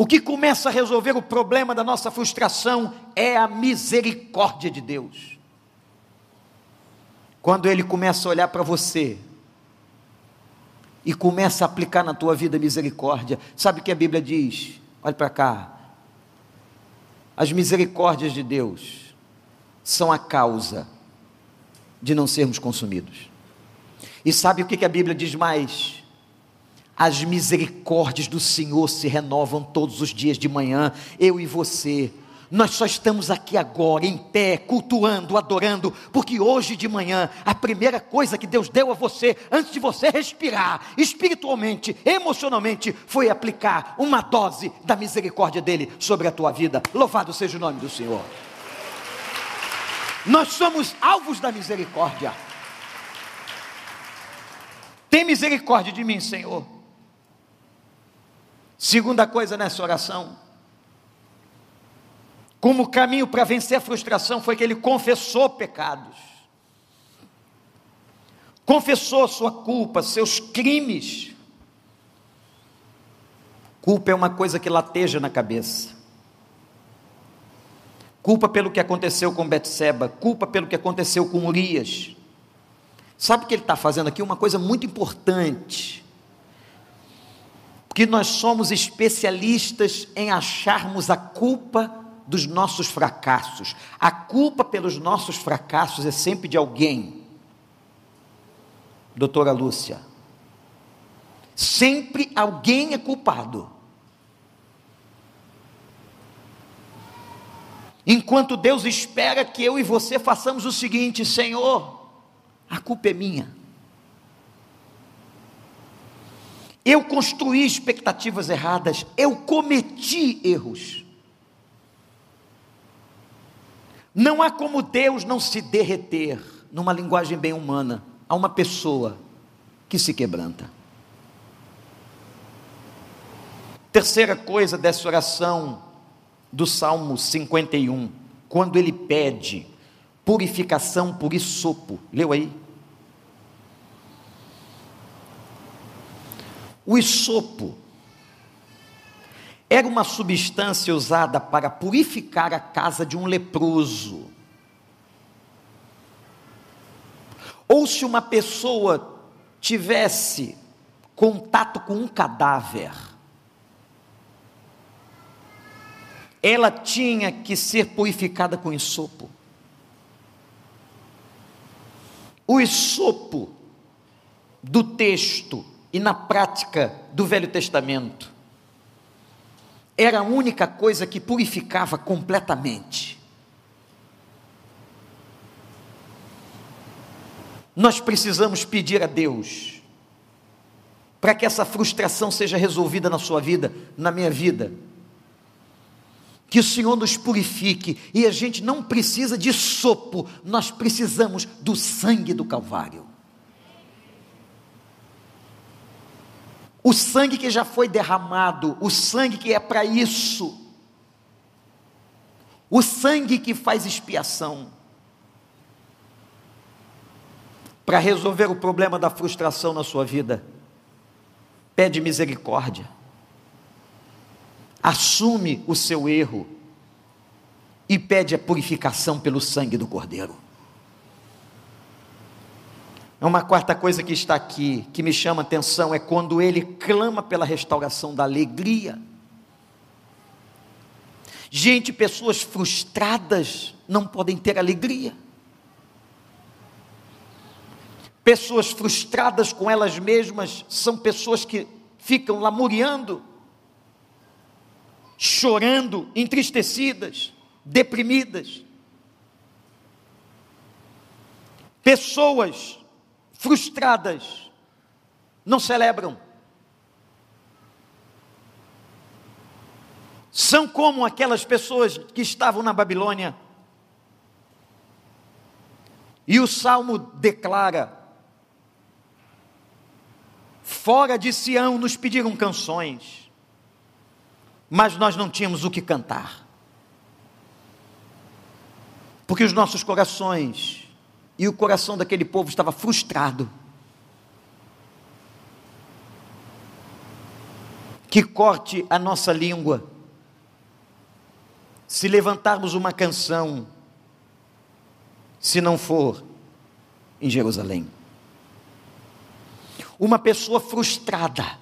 o que começa a resolver o problema da nossa frustração é a misericórdia de Deus. Quando Ele começa a olhar para você e começa a aplicar na tua vida misericórdia, sabe o que a Bíblia diz? Olha para cá. As misericórdias de Deus são a causa de não sermos consumidos. E sabe o que a Bíblia diz mais? As misericórdias do Senhor se renovam todos os dias de manhã, eu e você. Nós só estamos aqui agora, em pé, cultuando, adorando, porque hoje de manhã, a primeira coisa que Deus deu a você, antes de você respirar, espiritualmente, emocionalmente, foi aplicar uma dose da misericórdia dEle sobre a tua vida. Louvado seja o nome do Senhor. Nós somos alvos da misericórdia. Tem misericórdia de mim, Senhor. Segunda coisa nessa oração, como caminho para vencer a frustração foi que ele confessou pecados, confessou sua culpa, seus crimes. Culpa é uma coisa que lateja na cabeça. Culpa pelo que aconteceu com Betseba, culpa pelo que aconteceu com Urias. Sabe o que ele está fazendo aqui? Uma coisa muito importante Porque nós somos especialistas em acharmos a culpa dos nossos fracassos. A culpa pelos nossos fracassos é sempre de alguém. Doutora Lúcia. Sempre alguém é culpado. Enquanto Deus espera que eu e você façamos o seguinte: Senhor, a culpa é minha. Eu construí expectativas erradas, eu cometi erros. Não há como Deus não se derreter, numa linguagem bem humana, a uma pessoa que se quebranta. Terceira coisa dessa oração do Salmo 51, quando ele pede purificação por isopo. Leu aí? O isopo era uma substância usada para purificar a casa de um leproso. Ou se uma pessoa tivesse contato com um cadáver, ela tinha que ser purificada com isopo. O isopo do texto e na prática do Velho Testamento era a única coisa que purificava completamente. Nós precisamos pedir a Deus para que essa frustração seja resolvida na sua vida, na minha vida que o Senhor nos purifique, e a gente não precisa de sopo, nós precisamos do sangue do Calvário. O sangue que já foi derramado, o sangue que é para isso, o sangue que faz expiação, para resolver o problema da frustração na sua vida, pede misericórdia. Assume o seu erro. E pede a purificação pelo sangue do Cordeiro. É uma quarta coisa que está aqui, que me chama a atenção, é quando ele clama pela restauração da alegria. Gente, pessoas frustradas não podem ter alegria. Pessoas frustradas com elas mesmas são pessoas que ficam lamuriando chorando, entristecidas, deprimidas. Pessoas frustradas não celebram. São como aquelas pessoas que estavam na Babilônia. E o salmo declara: Fora de Sião nos pediram canções mas nós não tínhamos o que cantar. Porque os nossos corações e o coração daquele povo estava frustrado. Que corte a nossa língua. Se levantarmos uma canção, se não for em Jerusalém. Uma pessoa frustrada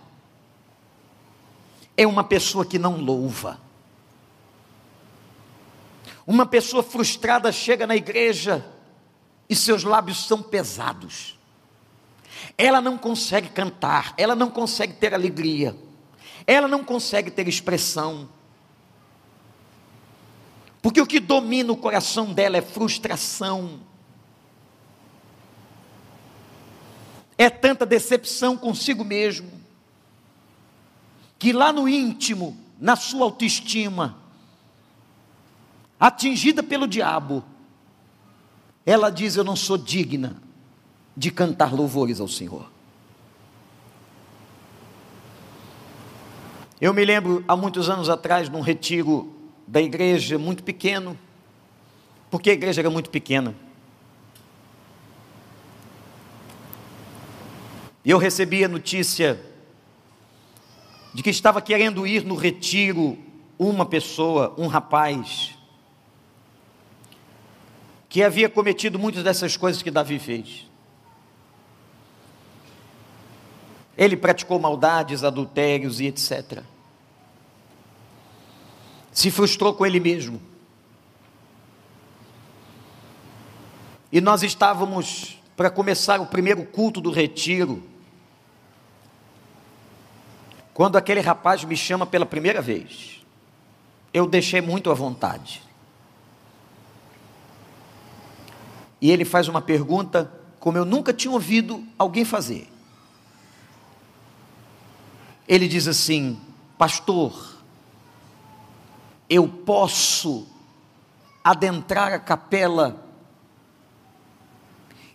é uma pessoa que não louva. Uma pessoa frustrada chega na igreja e seus lábios são pesados. Ela não consegue cantar, ela não consegue ter alegria, ela não consegue ter expressão. Porque o que domina o coração dela é frustração. É tanta decepção consigo mesmo que lá no íntimo, na sua autoestima, atingida pelo diabo, ela diz: Eu não sou digna de cantar louvores ao Senhor. Eu me lembro há muitos anos atrás, num retiro da igreja muito pequeno, porque a igreja era muito pequena. E eu recebi a notícia de que estava querendo ir no retiro uma pessoa, um rapaz, que havia cometido muitas dessas coisas que Davi fez. Ele praticou maldades, adultérios e etc. Se frustrou com ele mesmo. E nós estávamos para começar o primeiro culto do retiro. Quando aquele rapaz me chama pela primeira vez, eu deixei muito à vontade. E ele faz uma pergunta como eu nunca tinha ouvido alguém fazer. Ele diz assim: Pastor, eu posso adentrar a capela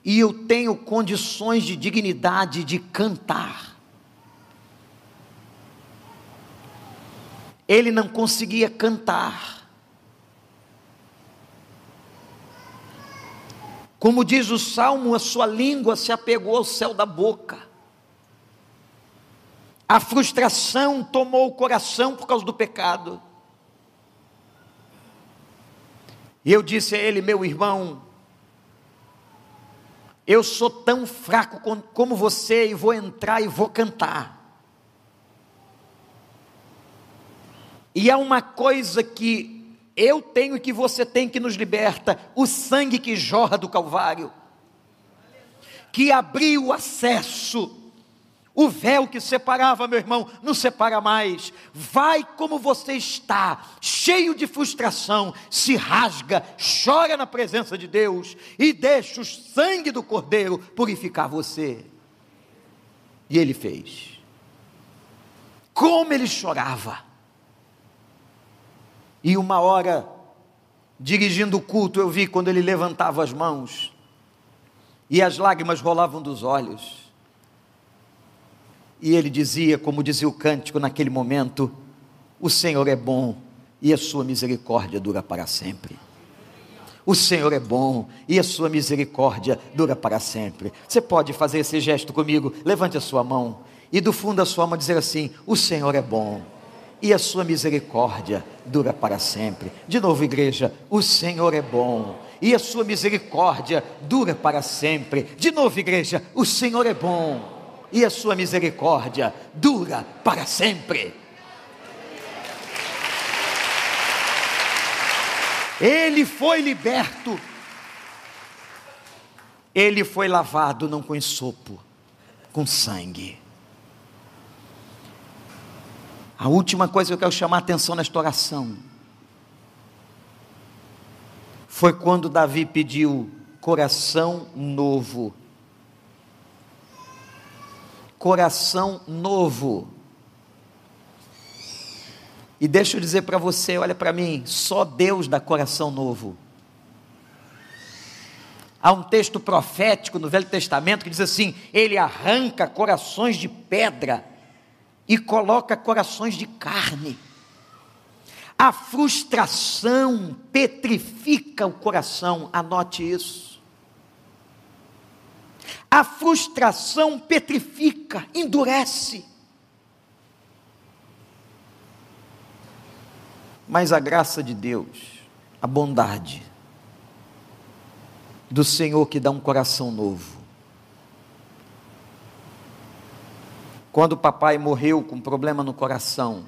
e eu tenho condições de dignidade de cantar. Ele não conseguia cantar. Como diz o salmo, a sua língua se apegou ao céu da boca. A frustração tomou o coração por causa do pecado. E eu disse a ele, meu irmão, eu sou tão fraco como você e vou entrar e vou cantar. E há uma coisa que eu tenho que você tem que nos liberta: o sangue que jorra do Calvário, que abriu o acesso o véu que separava, meu irmão, não separa mais. Vai como você está, cheio de frustração, se rasga, chora na presença de Deus e deixa o sangue do Cordeiro purificar você. E ele fez. Como ele chorava. E uma hora, dirigindo o culto, eu vi quando ele levantava as mãos e as lágrimas rolavam dos olhos. E ele dizia, como dizia o cântico naquele momento: O Senhor é bom e a sua misericórdia dura para sempre. O Senhor é bom e a sua misericórdia dura para sempre. Você pode fazer esse gesto comigo? Levante a sua mão e do fundo da sua alma dizer assim: O Senhor é bom e a sua misericórdia dura para sempre. De novo, igreja, o Senhor é bom e a sua misericórdia dura para sempre. De novo, igreja, o Senhor é bom e a sua misericórdia dura para sempre. Ele foi liberto, ele foi lavado não com ensopo, com sangue. A última coisa que eu quero chamar a atenção nesta oração foi quando Davi pediu coração novo coração novo. E deixa eu dizer para você, olha para mim, só Deus dá coração novo. Há um texto profético no Velho Testamento que diz assim: Ele arranca corações de pedra e coloca corações de carne. A frustração petrifica o coração, anote isso. A frustração petrifica, endurece. Mas a graça de Deus, a bondade do Senhor que dá um coração novo. Quando o papai morreu com problema no coração,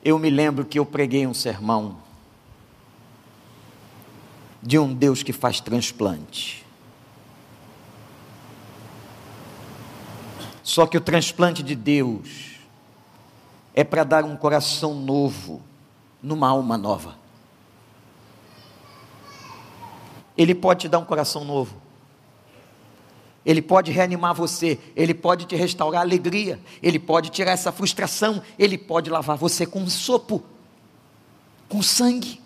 eu me lembro que eu preguei um sermão de um Deus que faz transplante. Só que o transplante de Deus é para dar um coração novo numa alma nova. Ele pode te dar um coração novo. Ele pode reanimar você, ele pode te restaurar a alegria, ele pode tirar essa frustração, ele pode lavar você com um sopo, com sangue.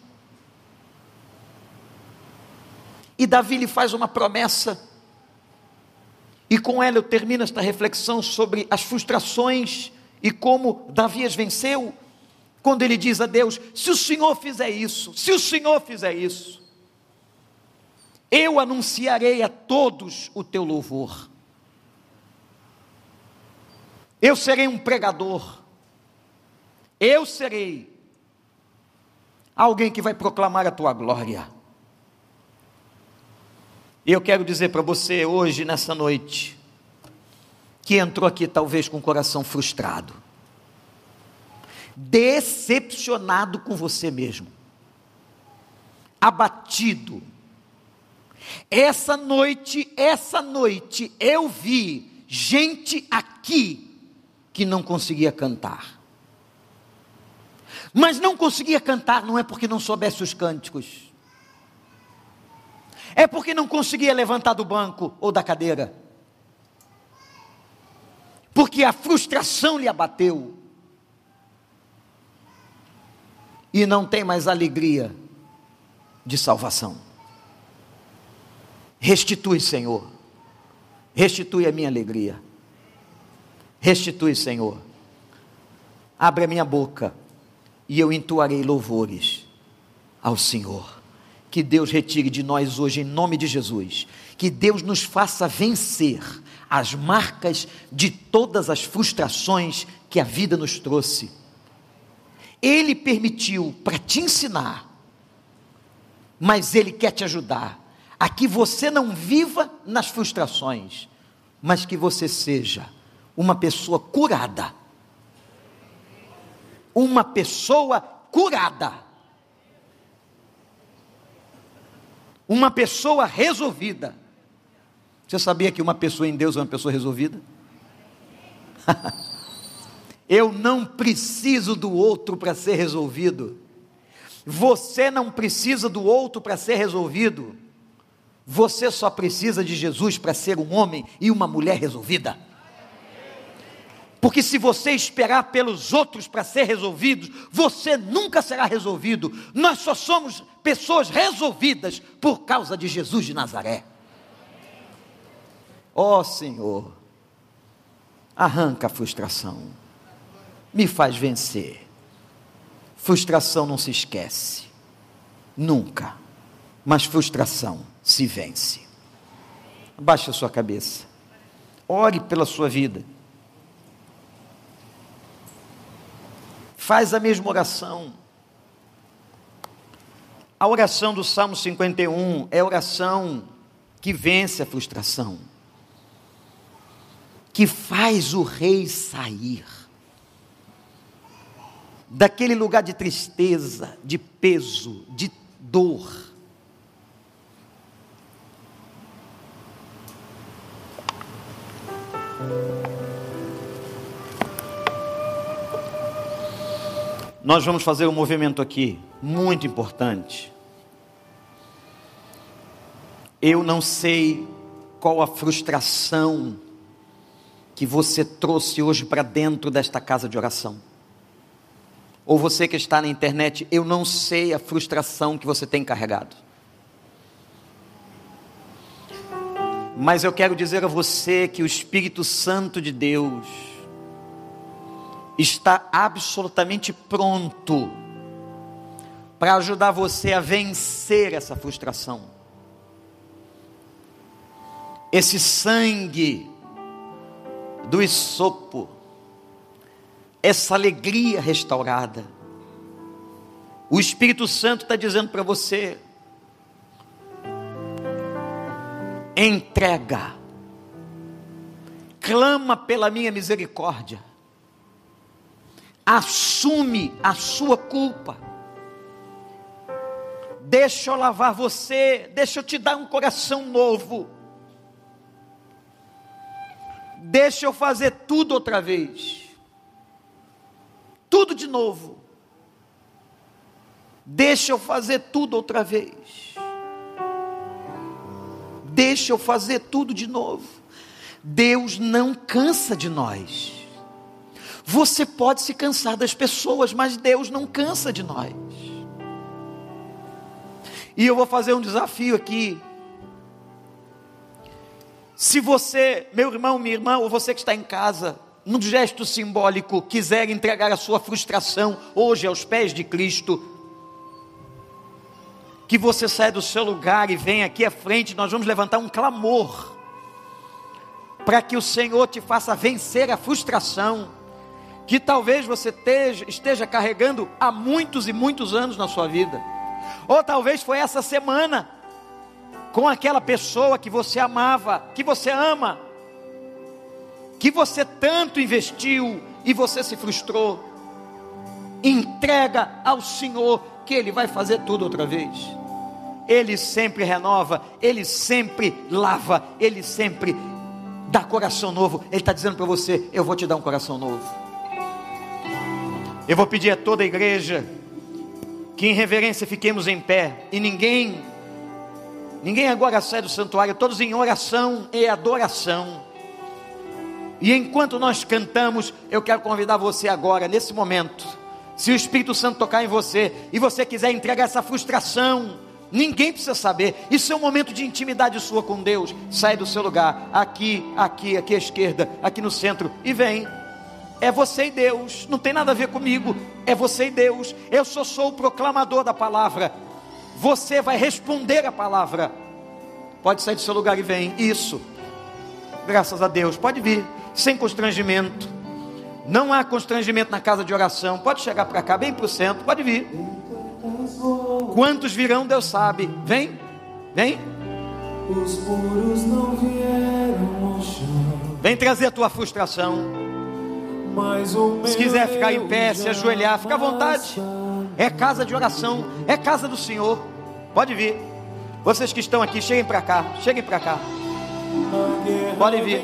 E Davi lhe faz uma promessa e com ela eu termino esta reflexão sobre as frustrações e como Davi as venceu. Quando ele diz a Deus: Se o Senhor fizer isso, se o Senhor fizer isso, eu anunciarei a todos o teu louvor. Eu serei um pregador. Eu serei alguém que vai proclamar a tua glória. E eu quero dizer para você hoje, nessa noite, que entrou aqui talvez com o coração frustrado, decepcionado com você mesmo, abatido. Essa noite, essa noite eu vi gente aqui que não conseguia cantar. Mas não conseguia cantar não é porque não soubesse os cânticos. É porque não conseguia levantar do banco ou da cadeira. Porque a frustração lhe abateu. E não tem mais alegria de salvação. Restitui, Senhor. Restitui a minha alegria. Restitui, Senhor. Abre a minha boca e eu entoarei louvores ao Senhor. Que Deus retire de nós hoje, em nome de Jesus. Que Deus nos faça vencer as marcas de todas as frustrações que a vida nos trouxe. Ele permitiu para te ensinar, mas Ele quer te ajudar a que você não viva nas frustrações, mas que você seja uma pessoa curada uma pessoa curada, uma pessoa resolvida. Você sabia que uma pessoa em Deus é uma pessoa resolvida? Eu não preciso do outro para ser resolvido. Você não precisa do outro para ser resolvido. Você só precisa de Jesus para ser um homem e uma mulher resolvida. Porque se você esperar pelos outros para ser resolvidos, você nunca será resolvido. Nós só somos pessoas resolvidas por causa de Jesus de Nazaré. Ó oh, Senhor, arranca a frustração, me faz vencer. Frustração não se esquece, nunca, mas frustração se vence. Abaixe a sua cabeça, ore pela sua vida. faz a mesma oração. A oração do Salmo 51 é a oração que vence a frustração, que faz o rei sair daquele lugar de tristeza, de peso, de dor. Nós vamos fazer um movimento aqui muito importante. Eu não sei qual a frustração que você trouxe hoje para dentro desta casa de oração. Ou você que está na internet, eu não sei a frustração que você tem carregado. Mas eu quero dizer a você que o Espírito Santo de Deus, está absolutamente pronto para ajudar você a vencer essa frustração. Esse sangue do isopo, essa alegria restaurada. O Espírito Santo está dizendo para você: entrega, clama pela minha misericórdia assume a sua culpa. Deixa eu lavar você, deixa eu te dar um coração novo. Deixa eu fazer tudo outra vez. Tudo de novo. Deixa eu fazer tudo outra vez. Deixa eu fazer tudo de novo. Deus não cansa de nós. Você pode se cansar das pessoas, mas Deus não cansa de nós. E eu vou fazer um desafio aqui. Se você, meu irmão, minha irmã, ou você que está em casa, num gesto simbólico, quiser entregar a sua frustração hoje aos pés de Cristo, que você saia do seu lugar e venha aqui à frente, nós vamos levantar um clamor, para que o Senhor te faça vencer a frustração que talvez você esteja, esteja carregando há muitos e muitos anos na sua vida, ou talvez foi essa semana, com aquela pessoa que você amava, que você ama, que você tanto investiu e você se frustrou. Entrega ao Senhor que Ele vai fazer tudo outra vez. Ele sempre renova, Ele sempre lava, Ele sempre dá coração novo. Ele está dizendo para você: Eu vou te dar um coração novo. Eu vou pedir a toda a igreja que em reverência fiquemos em pé e ninguém, ninguém agora sai do santuário, todos em oração e adoração. E enquanto nós cantamos, eu quero convidar você agora, nesse momento, se o Espírito Santo tocar em você e você quiser entregar essa frustração, ninguém precisa saber, isso é um momento de intimidade sua com Deus. Sai do seu lugar, aqui, aqui, aqui à esquerda, aqui no centro, e vem. É você e Deus, não tem nada a ver comigo, é você e Deus. Eu só sou o proclamador da palavra, você vai responder a palavra. Pode sair do seu lugar e vem, isso. Graças a Deus, pode vir sem constrangimento. Não há constrangimento na casa de oração. Pode chegar para cá, bem para o centro, pode vir. Quantos virão, Deus sabe. Vem, vem. Os muros não vieram ao chão. Vem trazer a tua frustração. Se quiser ficar em pé, se ajoelhar, fica à vontade. É casa de oração, é casa do Senhor. Pode vir. Vocês que estão aqui, cheguem para cá, cheguem para cá. Pode vir.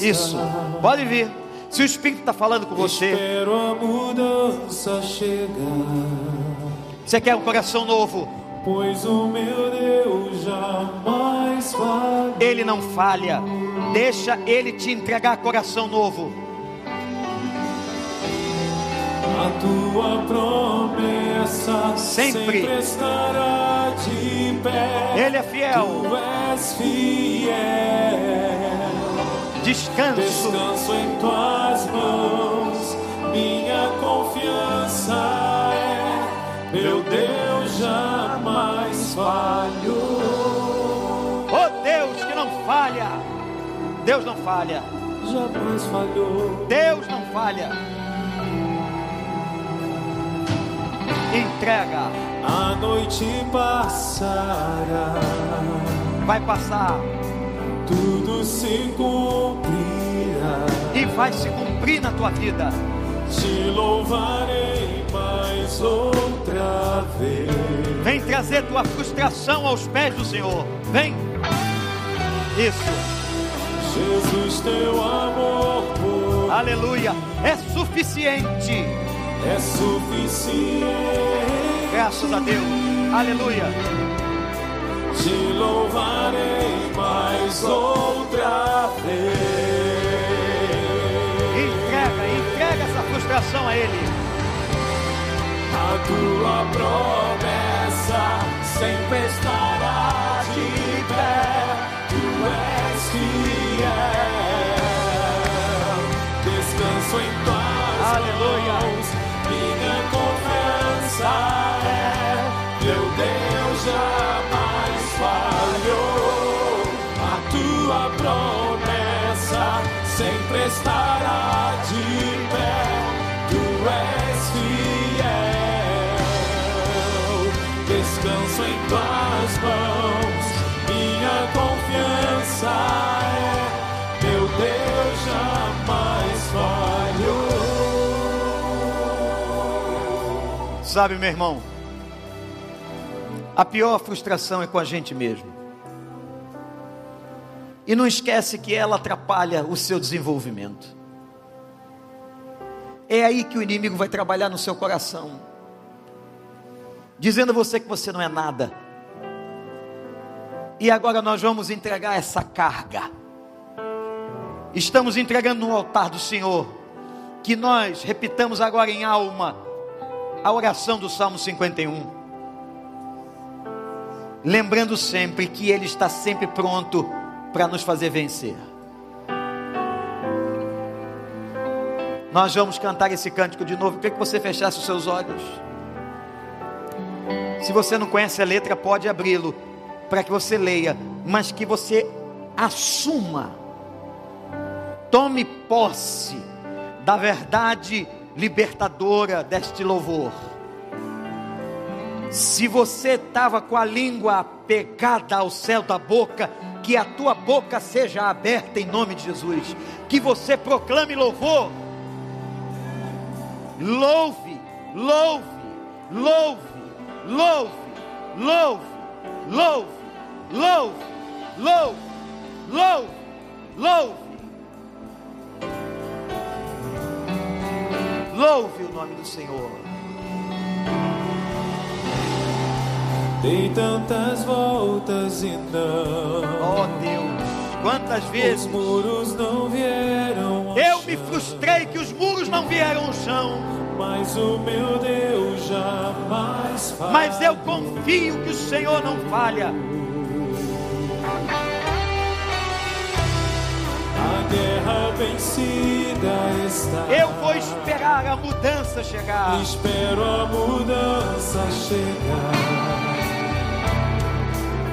Isso. Pode vir. Se o Espírito está falando com você. Você quer um coração novo? Pois o meu Deus jamais falha. Ele não falha. Deixa ele te entregar coração novo. A tua promessa sempre, sempre estará de pé. Ele é fiel. Tu és fiel. Descanso. Descanso em tuas mãos. Minha confiança é. Meu Deus jamais falhou. Oh Deus que não falha. Deus não falha. Jamais falhou. Deus não falha. entrega. A noite passará. Vai passar. Tudo se cumprirá. E vai se cumprir na tua vida. Te louvarei mais outra vez. Vem trazer tua frustração aos pés do Senhor. Vem. Isso. Jesus, teu amor. Por... Aleluia. É suficiente é suficiente. Graças a Deus, aleluia. Te louvarei mais outra vez. Entrega, entrega essa frustração a Ele. A tua promessa sempre estará de pé. Tu és fiel. Descanso em tuas Aleluia. mãos é, Sabe, meu irmão, a pior frustração é com a gente mesmo. E não esquece que ela atrapalha o seu desenvolvimento. É aí que o inimigo vai trabalhar no seu coração, dizendo a você que você não é nada. E agora nós vamos entregar essa carga. Estamos entregando no altar do Senhor, que nós repitamos agora em alma a oração do Salmo 51. Lembrando sempre que Ele está sempre pronto para nos fazer vencer. Nós vamos cantar esse cântico de novo. Queria que você fechasse os seus olhos. Se você não conhece a letra, pode abri-lo para que você leia, mas que você assuma, tome posse da verdade libertadora deste louvor. Se você estava com a língua pegada ao céu da boca, que a tua boca seja aberta em nome de Jesus, que você proclame louvor. Louve, louve, louve, louve, louve, louve, louve, louve, louve, louve. Louve o nome do Senhor. Dei tantas voltas e não. Oh Deus, quantas vezes Os muros não vieram. ao eu me chão, frustrei que os muros não vieram ao chão, Mas o meu Deus jamais falha. mas eu confio que o Senhor não falha. Eu vou esperar a mudança chegar. Espero a mudança chegar.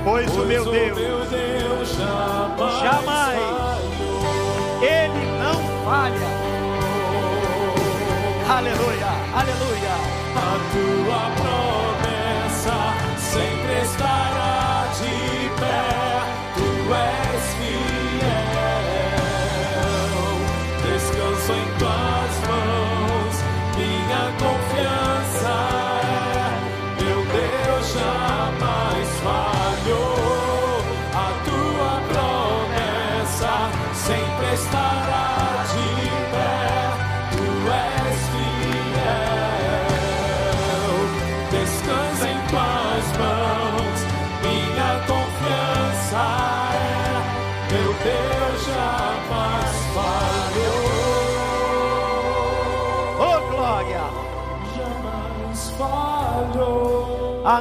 Pois o meu Pois Deus, meu Deus jamais, Jamais. falhou. Ele não falha. Aleluia, aleluia. A tua promessa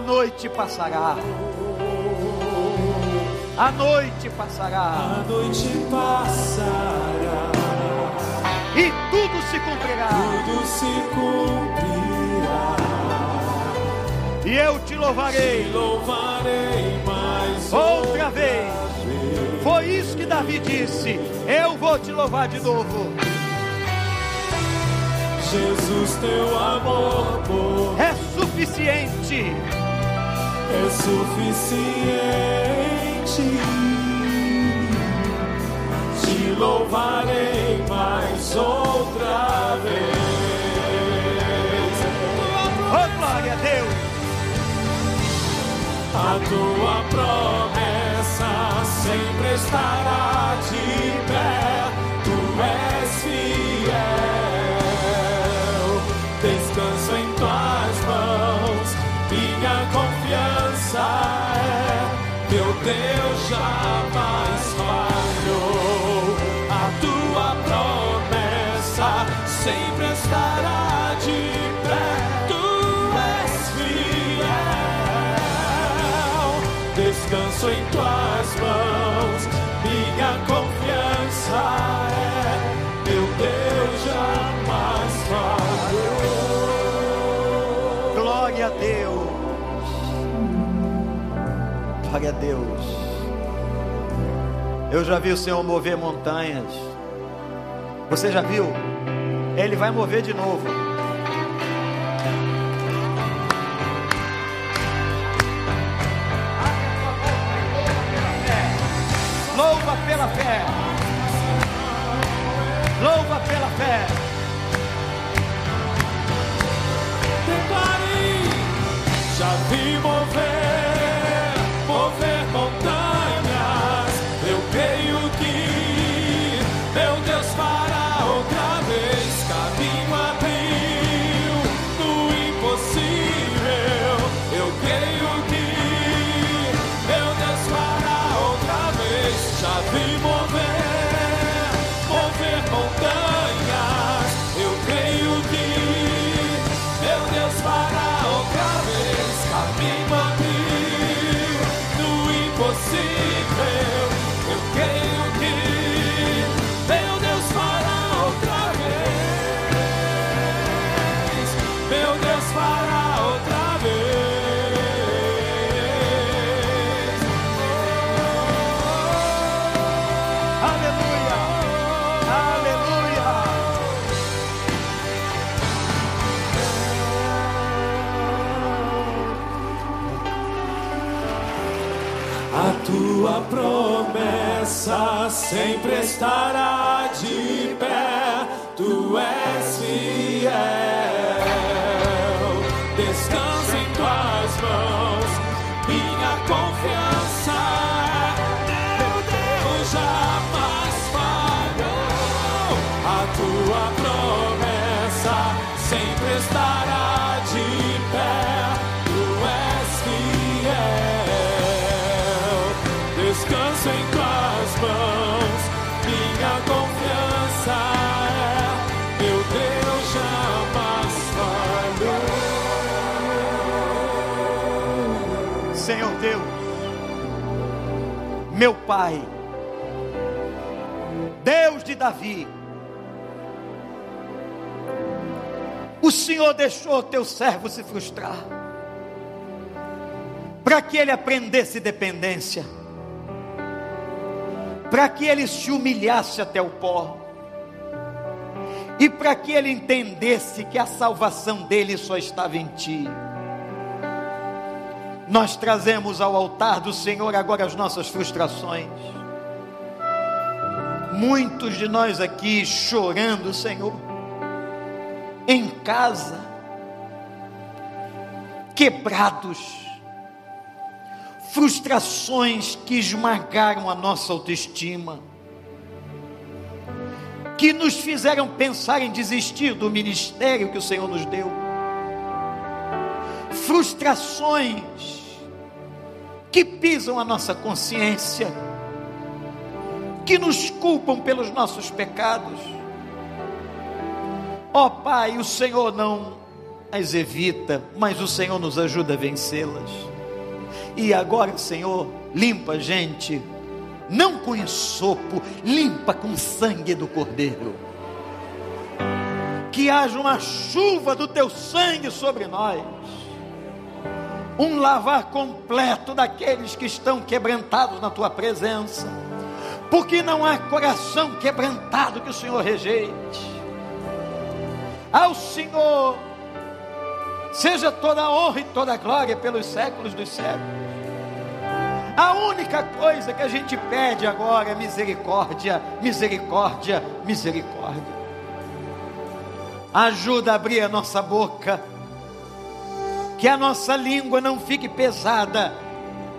A noite passará. A noite passará. A noite passará. E tudo se cumprirá. Tudo se cumprirá. E eu te louvarei. Te louvarei mais Outra vez. Foi isso que Davi disse. Eu vou te louvar de novo. Jesus, teu amor por É suficiente. É suficiente. Te louvarei mais outra vez. Oh glória a Deus. A tua promessa sempre estará de pé. Glória a Deus. Eu já vi o Senhor mover montanhas. Você já viu? Ele vai mover de novo. Louva pela fé. Louva pela fé. Declare, já vi mover, sempre estará meu Pai, Deus de Davi, o Senhor deixou teu servo se frustrar, para que ele aprendesse dependência, para que ele se humilhasse até o pó, e para que ele entendesse que a salvação dele só estava em Ti. Nós trazemos ao altar do Senhor agora as nossas frustrações. Muitos de nós aqui chorando, Senhor, em casa, quebrados, frustrações que esmagaram a nossa autoestima, que nos fizeram pensar em desistir do ministério que o Senhor nos deu frustrações que pisam a nossa consciência, que nos culpam pelos nossos pecados. Ó oh, Pai, o Senhor não as evita, mas o Senhor nos ajuda a vencê-las. E agora, Senhor, limpa a gente, não com ensopo, limpa com sangue do Cordeiro. Que haja uma chuva do teu sangue sobre nós um lavar completo daqueles que estão quebrantados na tua presença, porque não há coração quebrantado que o Senhor rejeite. Ao Senhor seja toda a honra e toda a glória pelos séculos dos séculos. A única coisa que a gente pede agora é misericórdia, misericórdia, misericórdia. Ajuda a abrir a nossa boca que a nossa língua não fique pesada,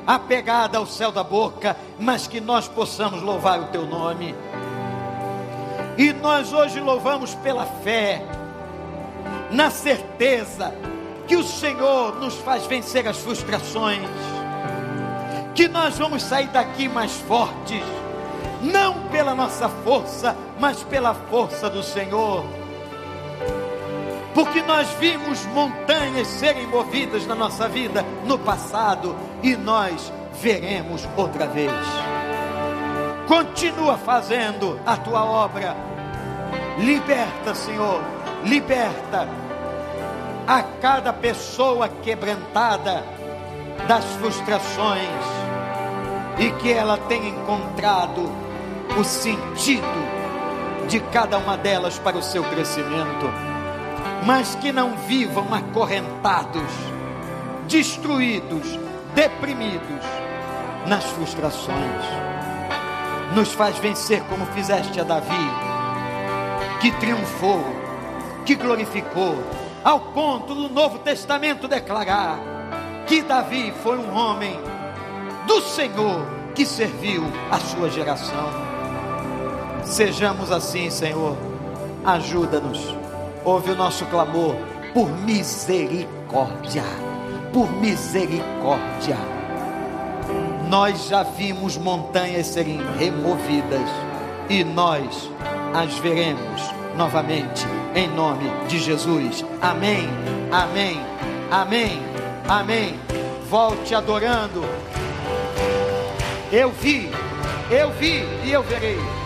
apegada ao céu da boca, mas que nós possamos louvar o teu nome. E nós hoje louvamos pela fé, na certeza que o Senhor nos faz vencer as frustrações, que nós vamos sair daqui mais fortes, não pela nossa força, mas pela força do Senhor porque nós vimos montanhas serem movidas na nossa vida no passado e nós veremos outra vez. Continua fazendo a tua obra, liberta, Senhor, liberta a cada pessoa quebrantada das frustrações e que ela tenha encontrado o sentido de cada uma delas para o seu crescimento mas que não vivam acorrentados, destruídos, deprimidos nas frustrações. Nos faz vencer como fizeste a Davi, que triunfou, que glorificou, ao ponto do Novo Testamento declarar que Davi foi um homem do Senhor que serviu a sua geração. Sejamos assim, Senhor, ajuda-nos ouve o nosso clamor por misericórdia, por misericórdia. Nós já vimos montanhas serem removidas e nós as veremos novamente em nome de Jesus. Amém. Amém. Amém. Amém. Volte adorando. Eu vi, eu vi e eu verei.